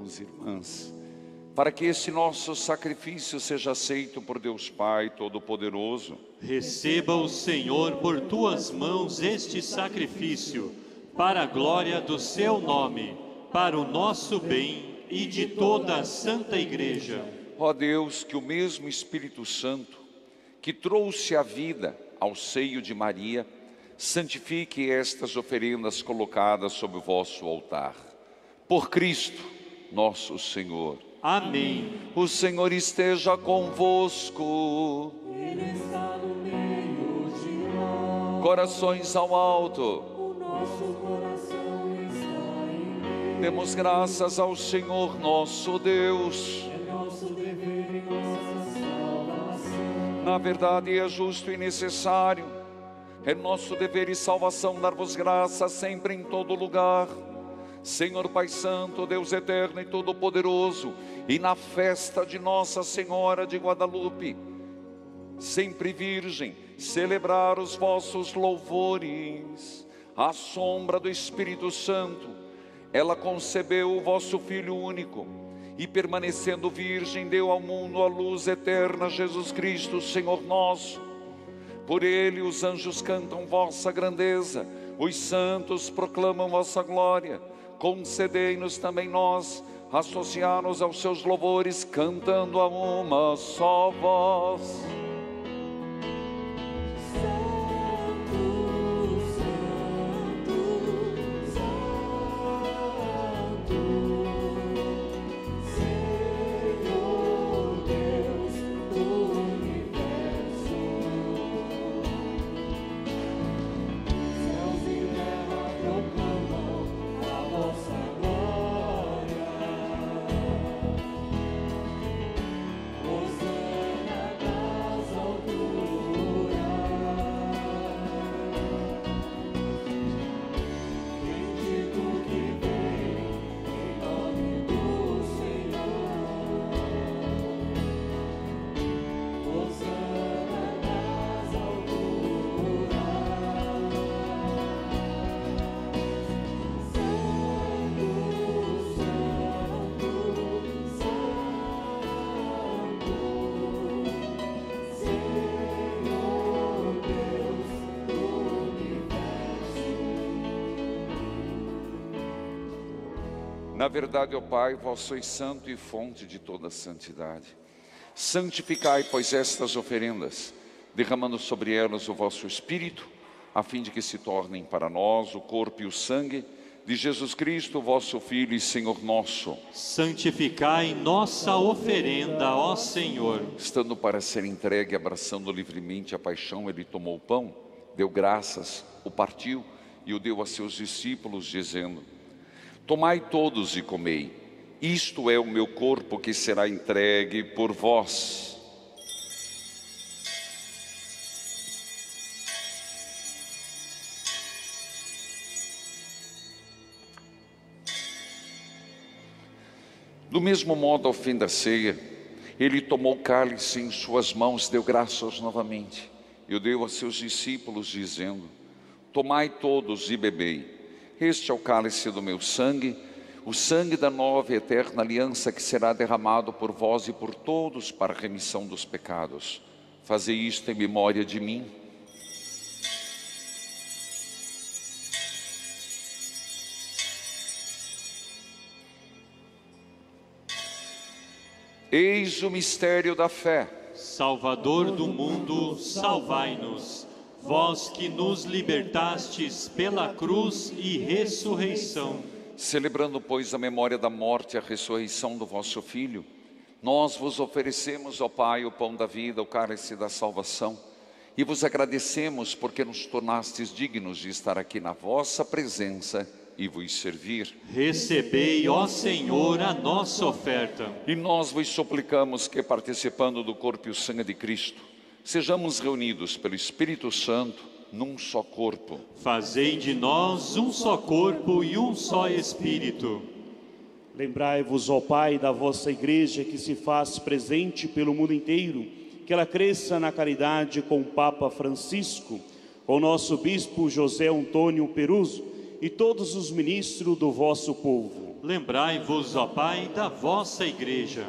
Irmãos e irmãs, para que esse nosso sacrifício seja aceito por Deus Pai Todo-Poderoso. Receba o Senhor por tuas mãos este sacrifício, para a glória do seu nome, para o nosso bem e de toda a Santa Igreja. Ó Deus, que o mesmo Espírito Santo, que trouxe a vida ao seio de Maria, santifique estas oferendas colocadas sob o vosso altar. Por Cristo, nosso Senhor. Amém. O Senhor esteja convosco. Ele está no meio de nós. Corações ao alto. O nosso coração está em Deus. Demos graças ao Senhor nosso Deus. É nosso dever e nossa salvação. Na verdade, é justo e necessário. É nosso dever e salvação dar-vos graças sempre em todo lugar. Senhor Pai Santo, Deus eterno e todo-poderoso, e na festa de Nossa Senhora de Guadalupe, sempre virgem, celebrar os vossos louvores, à sombra do Espírito Santo, ela concebeu o vosso Filho único, e permanecendo virgem, deu ao mundo a luz eterna, Jesus Cristo, Senhor nosso. Por ele os anjos cantam vossa grandeza, os santos proclamam vossa glória. Concedei-nos também nós associar-nos aos seus louvores, cantando a uma só voz. Verdade, ó Pai, vós sois santo e fonte de toda santidade. Santificai, pois, estas oferendas, derramando sobre elas o vosso Espírito, a fim de que se tornem para nós o corpo e o sangue de Jesus Cristo, vosso Filho e Senhor nosso, Santificai nossa oferenda, ó Senhor. estando para ser entregue, abraçando livremente a paixão, ele tomou o pão, deu graças, o partiu e o deu a seus discípulos, dizendo: Tomai todos e comei, isto é o meu corpo que será entregue por vós. Do mesmo modo, ao fim da ceia, ele tomou o cálice em suas mãos, deu graças novamente, e o deu a seus discípulos, dizendo: Tomai todos e bebei. Este é o cálice do meu sangue, o sangue da nova e eterna aliança que será derramado por vós e por todos para a remissão dos pecados. Fazei isto em memória de mim. Eis o mistério da fé. Salvador do mundo, salvai-nos. Vós que nos libertastes pela cruz e ressurreição. Celebrando, pois, a memória da morte e a ressurreição do vosso Filho, nós vos oferecemos, ó Pai, o pão da vida, o cálice da salvação, e vos agradecemos porque nos tornastes dignos de estar aqui na vossa presença e vos servir. Recebei, ó Senhor, a nossa oferta. E nós vos suplicamos que, participando do corpo e o sangue de Cristo, sejamos reunidos pelo Espírito Santo num só corpo. Fazei de nós um só corpo e um só espírito. Lembrai-vos, ó Pai, da vossa igreja que se faz presente pelo mundo inteiro, que ela cresça na caridade com o Papa Francisco, com o nosso bispo José Antônio Peruso e todos os ministros do vosso povo. Lembrai-vos, ó Pai, da vossa Igreja.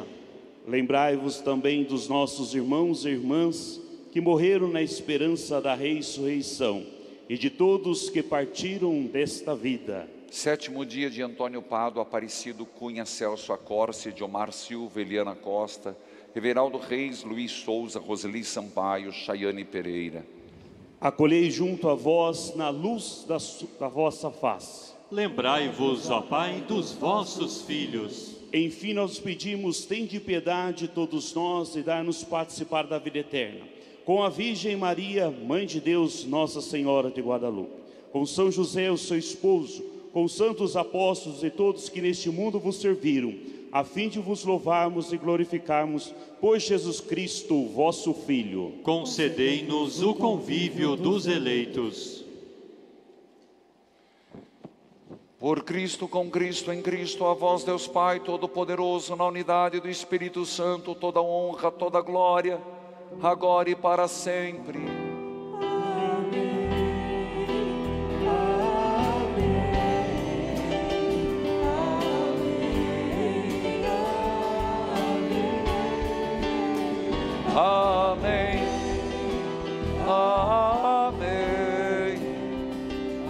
Lembrai-vos também dos nossos irmãos e irmãs que morreram na esperança da ressurreição e de todos que partiram desta vida. Sétimo dia de Antônio Pado, Aparecido Cunha, Celso Acorce, Omar Silva, Eliana Costa, Everaldo Reis, Luiz Souza, Roseli Sampaio, Chayane Pereira. Acolhei junto a vós na luz da, da vossa face Lembrai-vos, ó Pai, dos vossos filhos. Enfim, nós pedimos, tende piedade todos nós e dai-nos participar da vida eterna. Com a Virgem Maria, Mãe de Deus, Nossa Senhora de Guadalupe. Com São José, o seu esposo, com os santos apóstolos e todos que neste mundo vos serviram, a fim de vos louvarmos e glorificarmos, por Jesus Cristo, vosso Filho. Concedei-nos o convívio dos eleitos Por Cristo, com Cristo, em Cristo, a vós, Deus Pai Todo-Poderoso, na unidade do Espírito Santo, toda honra, toda glória, agora e para sempre. Amém. Amém.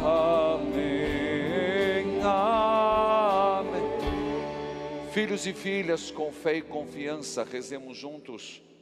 Amém. Amém. Filhos e filhas, com fé e confiança, rezemos juntos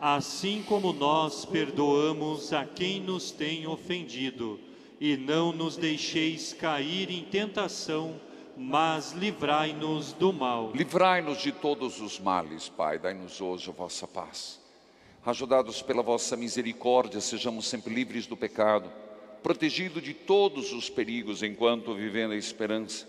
assim como nós perdoamos a quem nos tem ofendido. E não nos deixeis cair em tentação, mas livrai-nos do mal. Livrai-nos de todos os males, Pai. Dai-nos hoje a vossa paz. Ajudados pela vossa misericórdia, sejamos sempre livres do pecado, protegidos de todos os perigos enquanto vivendo a esperança.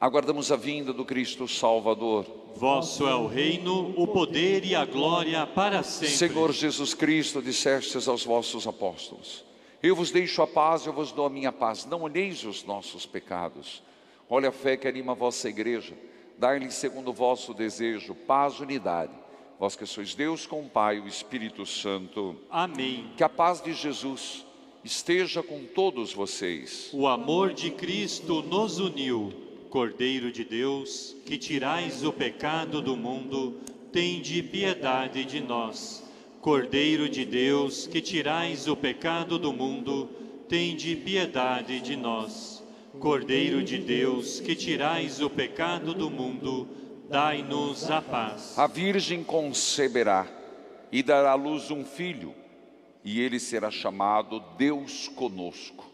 Aguardamos a vinda do Cristo Salvador. Vosso é o reino, o poder e a glória para sempre. Senhor Jesus Cristo, dissestes aos vossos apóstolos: Eu vos deixo a paz, eu vos dou a minha paz. Não olheis os nossos pecados. Olha a fé que anima a vossa igreja. Dai-lhe segundo o vosso desejo, paz, unidade. Vós que sois Deus com o Pai e o Espírito Santo. Amém. Que a paz de Jesus esteja com todos vocês. O amor de Cristo nos uniu. Cordeiro de Deus, que tirais o pecado do mundo, tende piedade de nós. Cordeiro de Deus, que tirais o pecado do mundo, tende piedade de nós. Cordeiro de Deus, que tirais o pecado do mundo, dai-nos a paz. A Virgem conceberá e dará à luz um filho, e ele será chamado Deus conosco.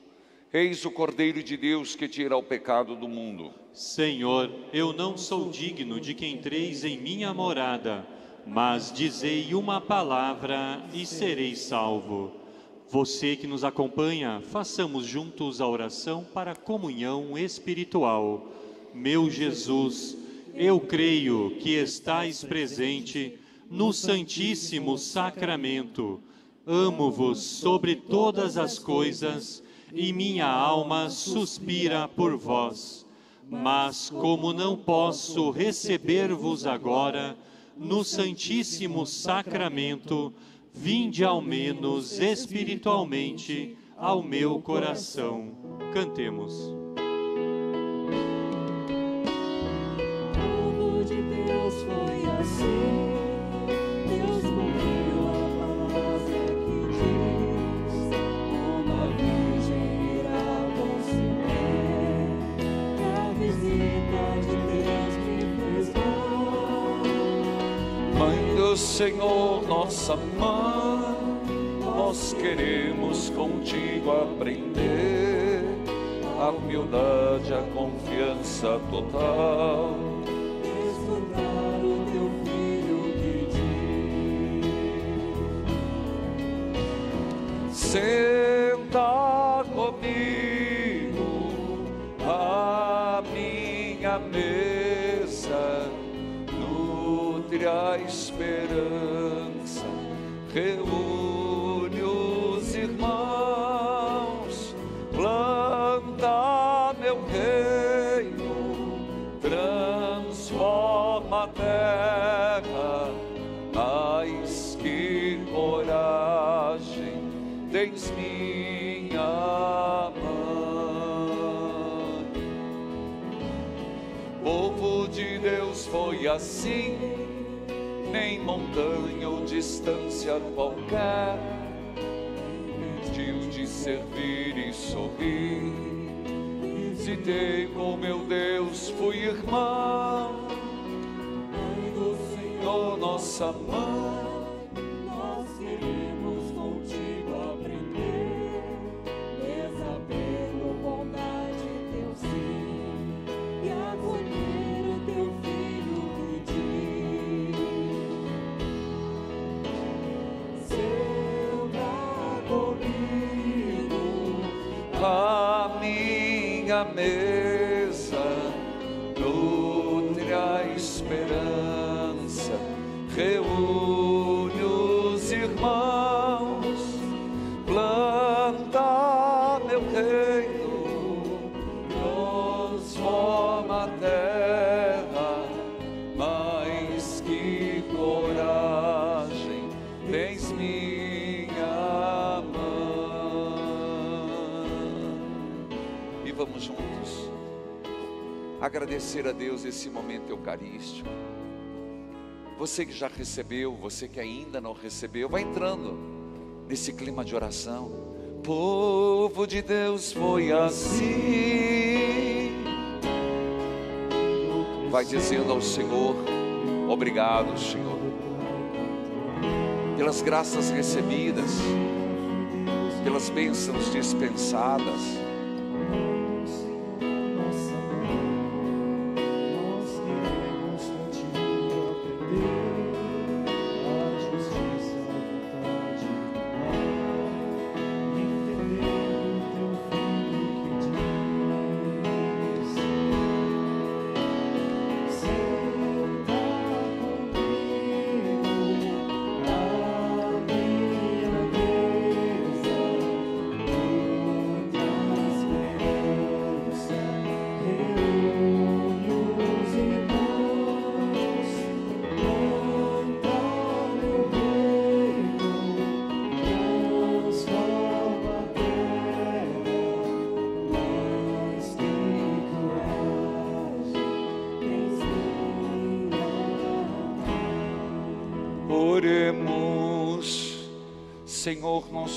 Eis o Cordeiro de Deus que tira o pecado do mundo. Senhor, eu não sou digno de que entreis em minha morada, mas dizei uma palavra e serei salvo. Você que nos acompanha, façamos juntos a oração para a comunhão espiritual. Meu Jesus, eu creio que estais presente no Santíssimo Sacramento. Amo-vos sobre todas as coisas e minha alma suspira por vós. Mas como não posso receber-vos agora no Santíssimo Sacramento, vinde ao menos espiritualmente ao meu coração. Cantemos. povo de Deus foi assim. Senhor, nossa mãe, nós queremos contigo aprender a humildade, a confiança total. Escutar o teu filho que diz. Senta comigo à minha mesa, nutre a esperança. Reúne os irmãos, planta meu reino, transforma a terra. Mas que coragem tens minha mãe. Povo de Deus foi assim, nem montanha ou distância qualquer, pediu de servir e sorrir. Visitei com meu Deus, fui irmão, do Senhor, nossa mãe. Minha Juntos agradecer a Deus esse momento eucarístico. Você que já recebeu, você que ainda não recebeu, vai entrando nesse clima de oração. Povo de Deus foi assim. Vai dizendo ao Senhor: Obrigado, Senhor, pelas graças recebidas, pelas bênçãos dispensadas.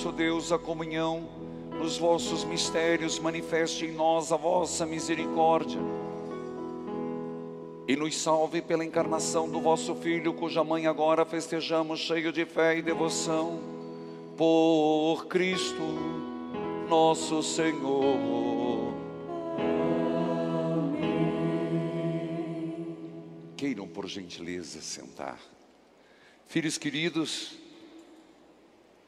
Nosso Deus, a comunhão nos vossos mistérios, manifeste em nós a vossa misericórdia. E nos salve pela encarnação do vosso Filho, cuja mãe agora festejamos, cheio de fé e devoção. Por Cristo, nosso Senhor. Queiram, por gentileza, sentar. Filhos queridos,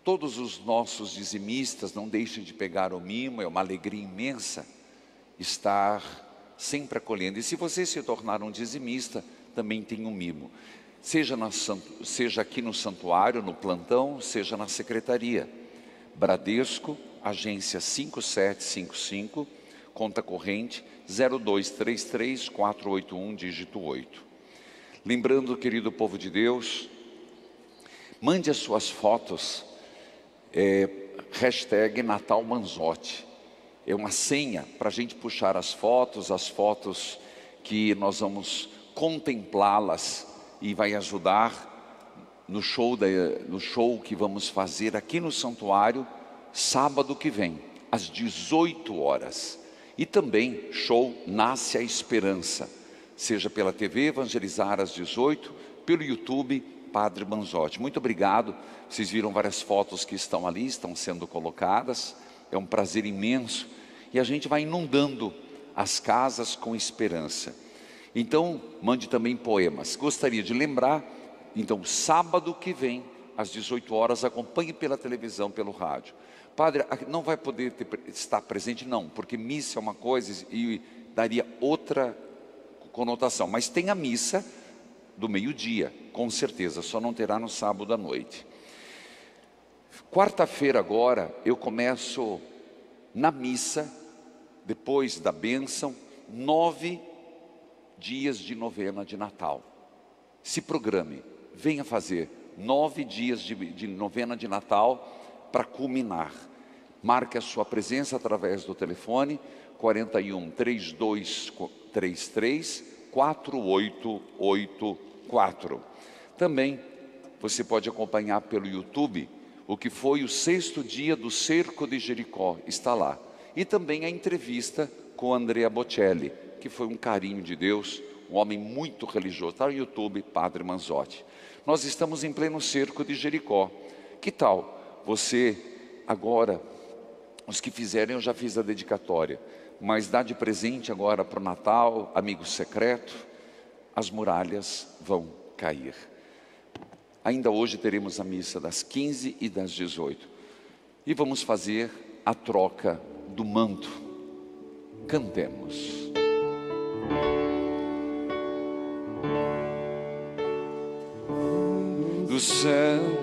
todos os nossos dizimistas não deixem de pegar o mimo, é uma alegria imensa estar sempre acolhendo. E se você se tornar um dizimista, também tem um mimo. Seja, na seja aqui no santuário, no plantão, seja na secretaria. Bradesco, agência 5755, conta corrente 0233 481, dígito 8. Lembrando, querido povo de Deus, mande as suas fotos, é, hashtag Natal Manzotti. É uma senha para a gente puxar as fotos, as fotos que nós vamos contemplá-las e vai ajudar no show, da, no show que vamos fazer aqui no santuário, sábado que vem, às 18 horas. E também show Nasce a Esperança, seja pela TV Evangelizar às 18, pelo YouTube Padre Manzotti. Muito obrigado. Vocês viram várias fotos que estão ali, estão sendo colocadas. É um prazer imenso. E a gente vai inundando as casas com esperança. Então, mande também poemas. Gostaria de lembrar, então, sábado que vem, às 18 horas, acompanhe pela televisão, pelo rádio. Padre, não vai poder ter, estar presente? Não, porque missa é uma coisa e daria outra conotação. Mas tem a missa do meio-dia, com certeza, só não terá no sábado à noite. Quarta-feira agora eu começo na missa, depois da bênção, nove dias de novena de Natal. Se programe, venha fazer nove dias de, de novena de Natal para culminar. Marque a sua presença através do telefone 41 3233 4884. Também você pode acompanhar pelo YouTube o que foi o sexto dia do cerco de Jericó, está lá. E também a entrevista com Andrea Bocelli, que foi um carinho de Deus, um homem muito religioso. Está no YouTube, Padre Manzotti. Nós estamos em pleno cerco de Jericó. Que tal você agora, os que fizerem, eu já fiz a dedicatória, mas dá de presente agora para o Natal, amigo secreto, as muralhas vão cair. Ainda hoje teremos a missa das 15 e das 18. E vamos fazer a troca do manto. Cantemos. Do céu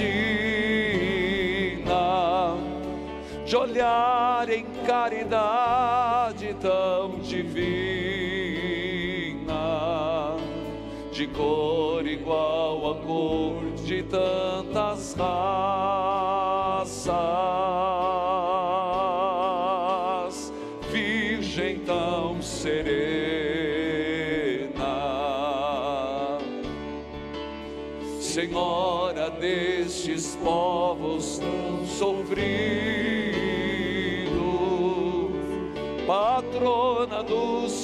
Latina, de olhar em caridade tão divina, de cor igual a cor de tantas raças,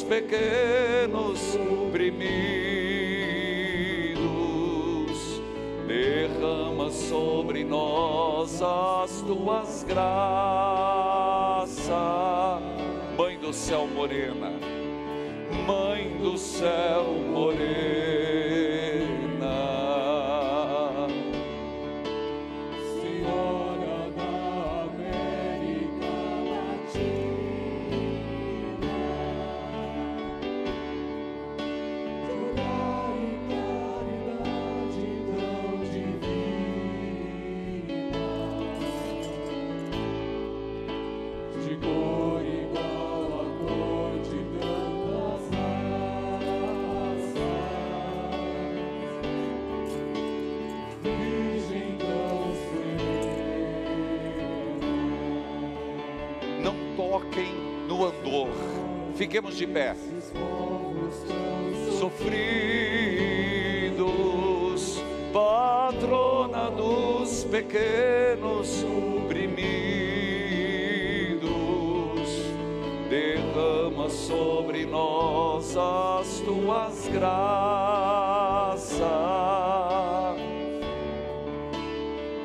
pequenos oprimidos, derrama sobre nós as tuas graças, Mãe do céu morena, Mãe do céu morena. Fiquemos de pé. Sofridos, patrona dos pequenos oprimidos, derrama sobre nós as tuas graças.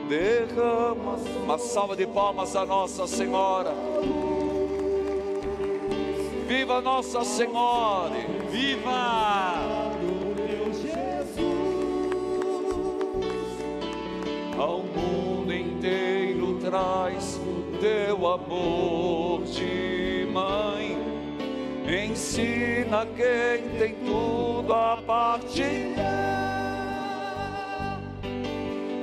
Derrama uma salva de palmas a Nossa Senhora. Viva Nossa Senhora! Viva! ao mundo inteiro traz teu amor de mãe. Ensina quem tem tudo a partilhar.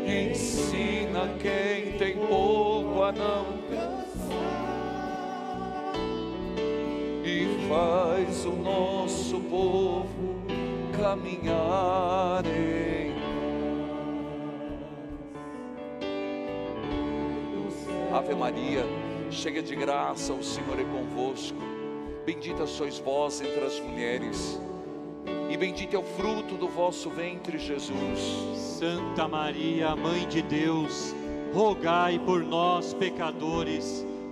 Ensina quem tem pouco a não faz o nosso povo caminhar em Ave Maria, cheia de graça, o Senhor é convosco. Bendita sois vós entre as mulheres, e bendito é o fruto do vosso ventre, Jesus. Santa Maria, Mãe de Deus, rogai por nós, pecadores,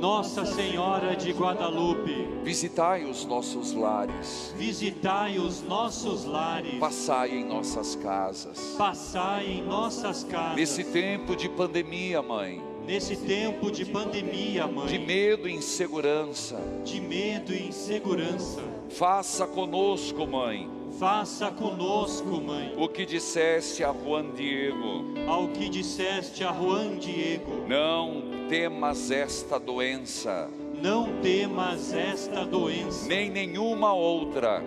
Nossa Senhora de Guadalupe, Visitai os nossos lares, visitai os nossos lares, passai em nossas casas. passai em nossas casas. Nesse tempo de pandemia, mãe, Nesse tempo de pandemia, mãe, de medo e insegurança, de medo e insegurança, faça conosco, mãe, faça conosco, mãe, o que disseste a Juan Diego. ao que disseste a Juan Diego: Não temas esta doença, não temas esta doença, nem nenhuma outra.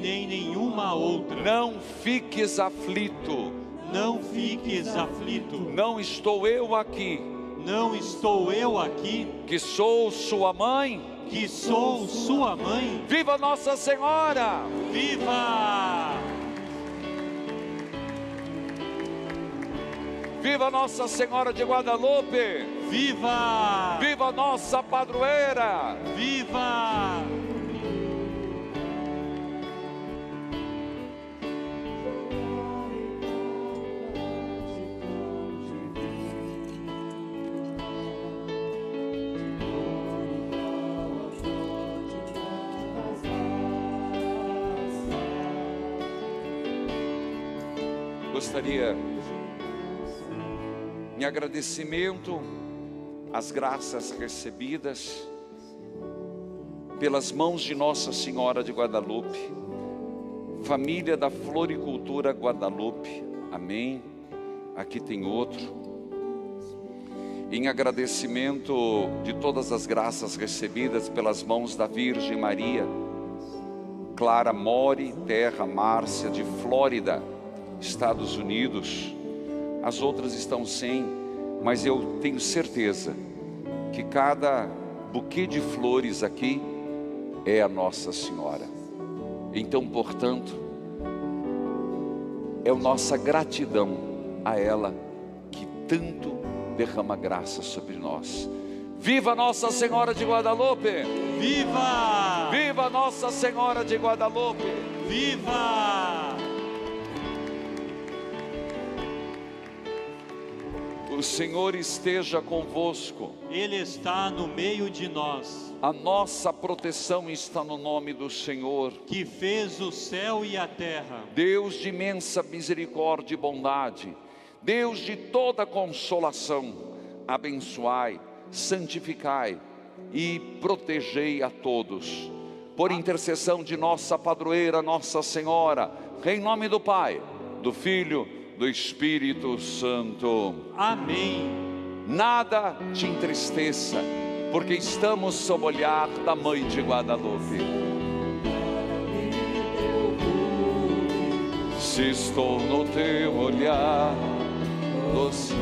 nem nenhuma outra. Não fiques aflito, Não fiques aflito. não estou eu aqui, Não estou eu aqui, que sou sua mãe. Que sou sua mãe. Viva Nossa Senhora! Viva! Viva Nossa Senhora de Guadalupe! Viva! Viva nossa padroeira! Viva! Gostaria, em agradecimento às graças recebidas pelas mãos de Nossa Senhora de Guadalupe, família da Floricultura Guadalupe, amém. Aqui tem outro. Em agradecimento de todas as graças recebidas pelas mãos da Virgem Maria, Clara Mori, terra Márcia de Flórida, Estados Unidos. As outras estão sem, mas eu tenho certeza que cada buquê de flores aqui é a Nossa Senhora. Então, portanto, é a nossa gratidão a ela que tanto derrama graça sobre nós. Viva Nossa Senhora de Guadalupe! Viva! Viva Nossa Senhora de Guadalupe! Viva! O Senhor esteja convosco. Ele está no meio de nós, A nossa proteção está no nome do Senhor. que fez o céu e a terra. Deus de imensa misericórdia e bondade, Deus de toda consolação, abençoai, santificai e protegei a todos. Por intercessão de nossa padroeira, Nossa Senhora, em nome do Pai, do Filho, do Espírito Santo. Amém. Nada te entristeça, porque estamos sob o olhar da Mãe de Guadalupe. Se estou no teu olhar, doce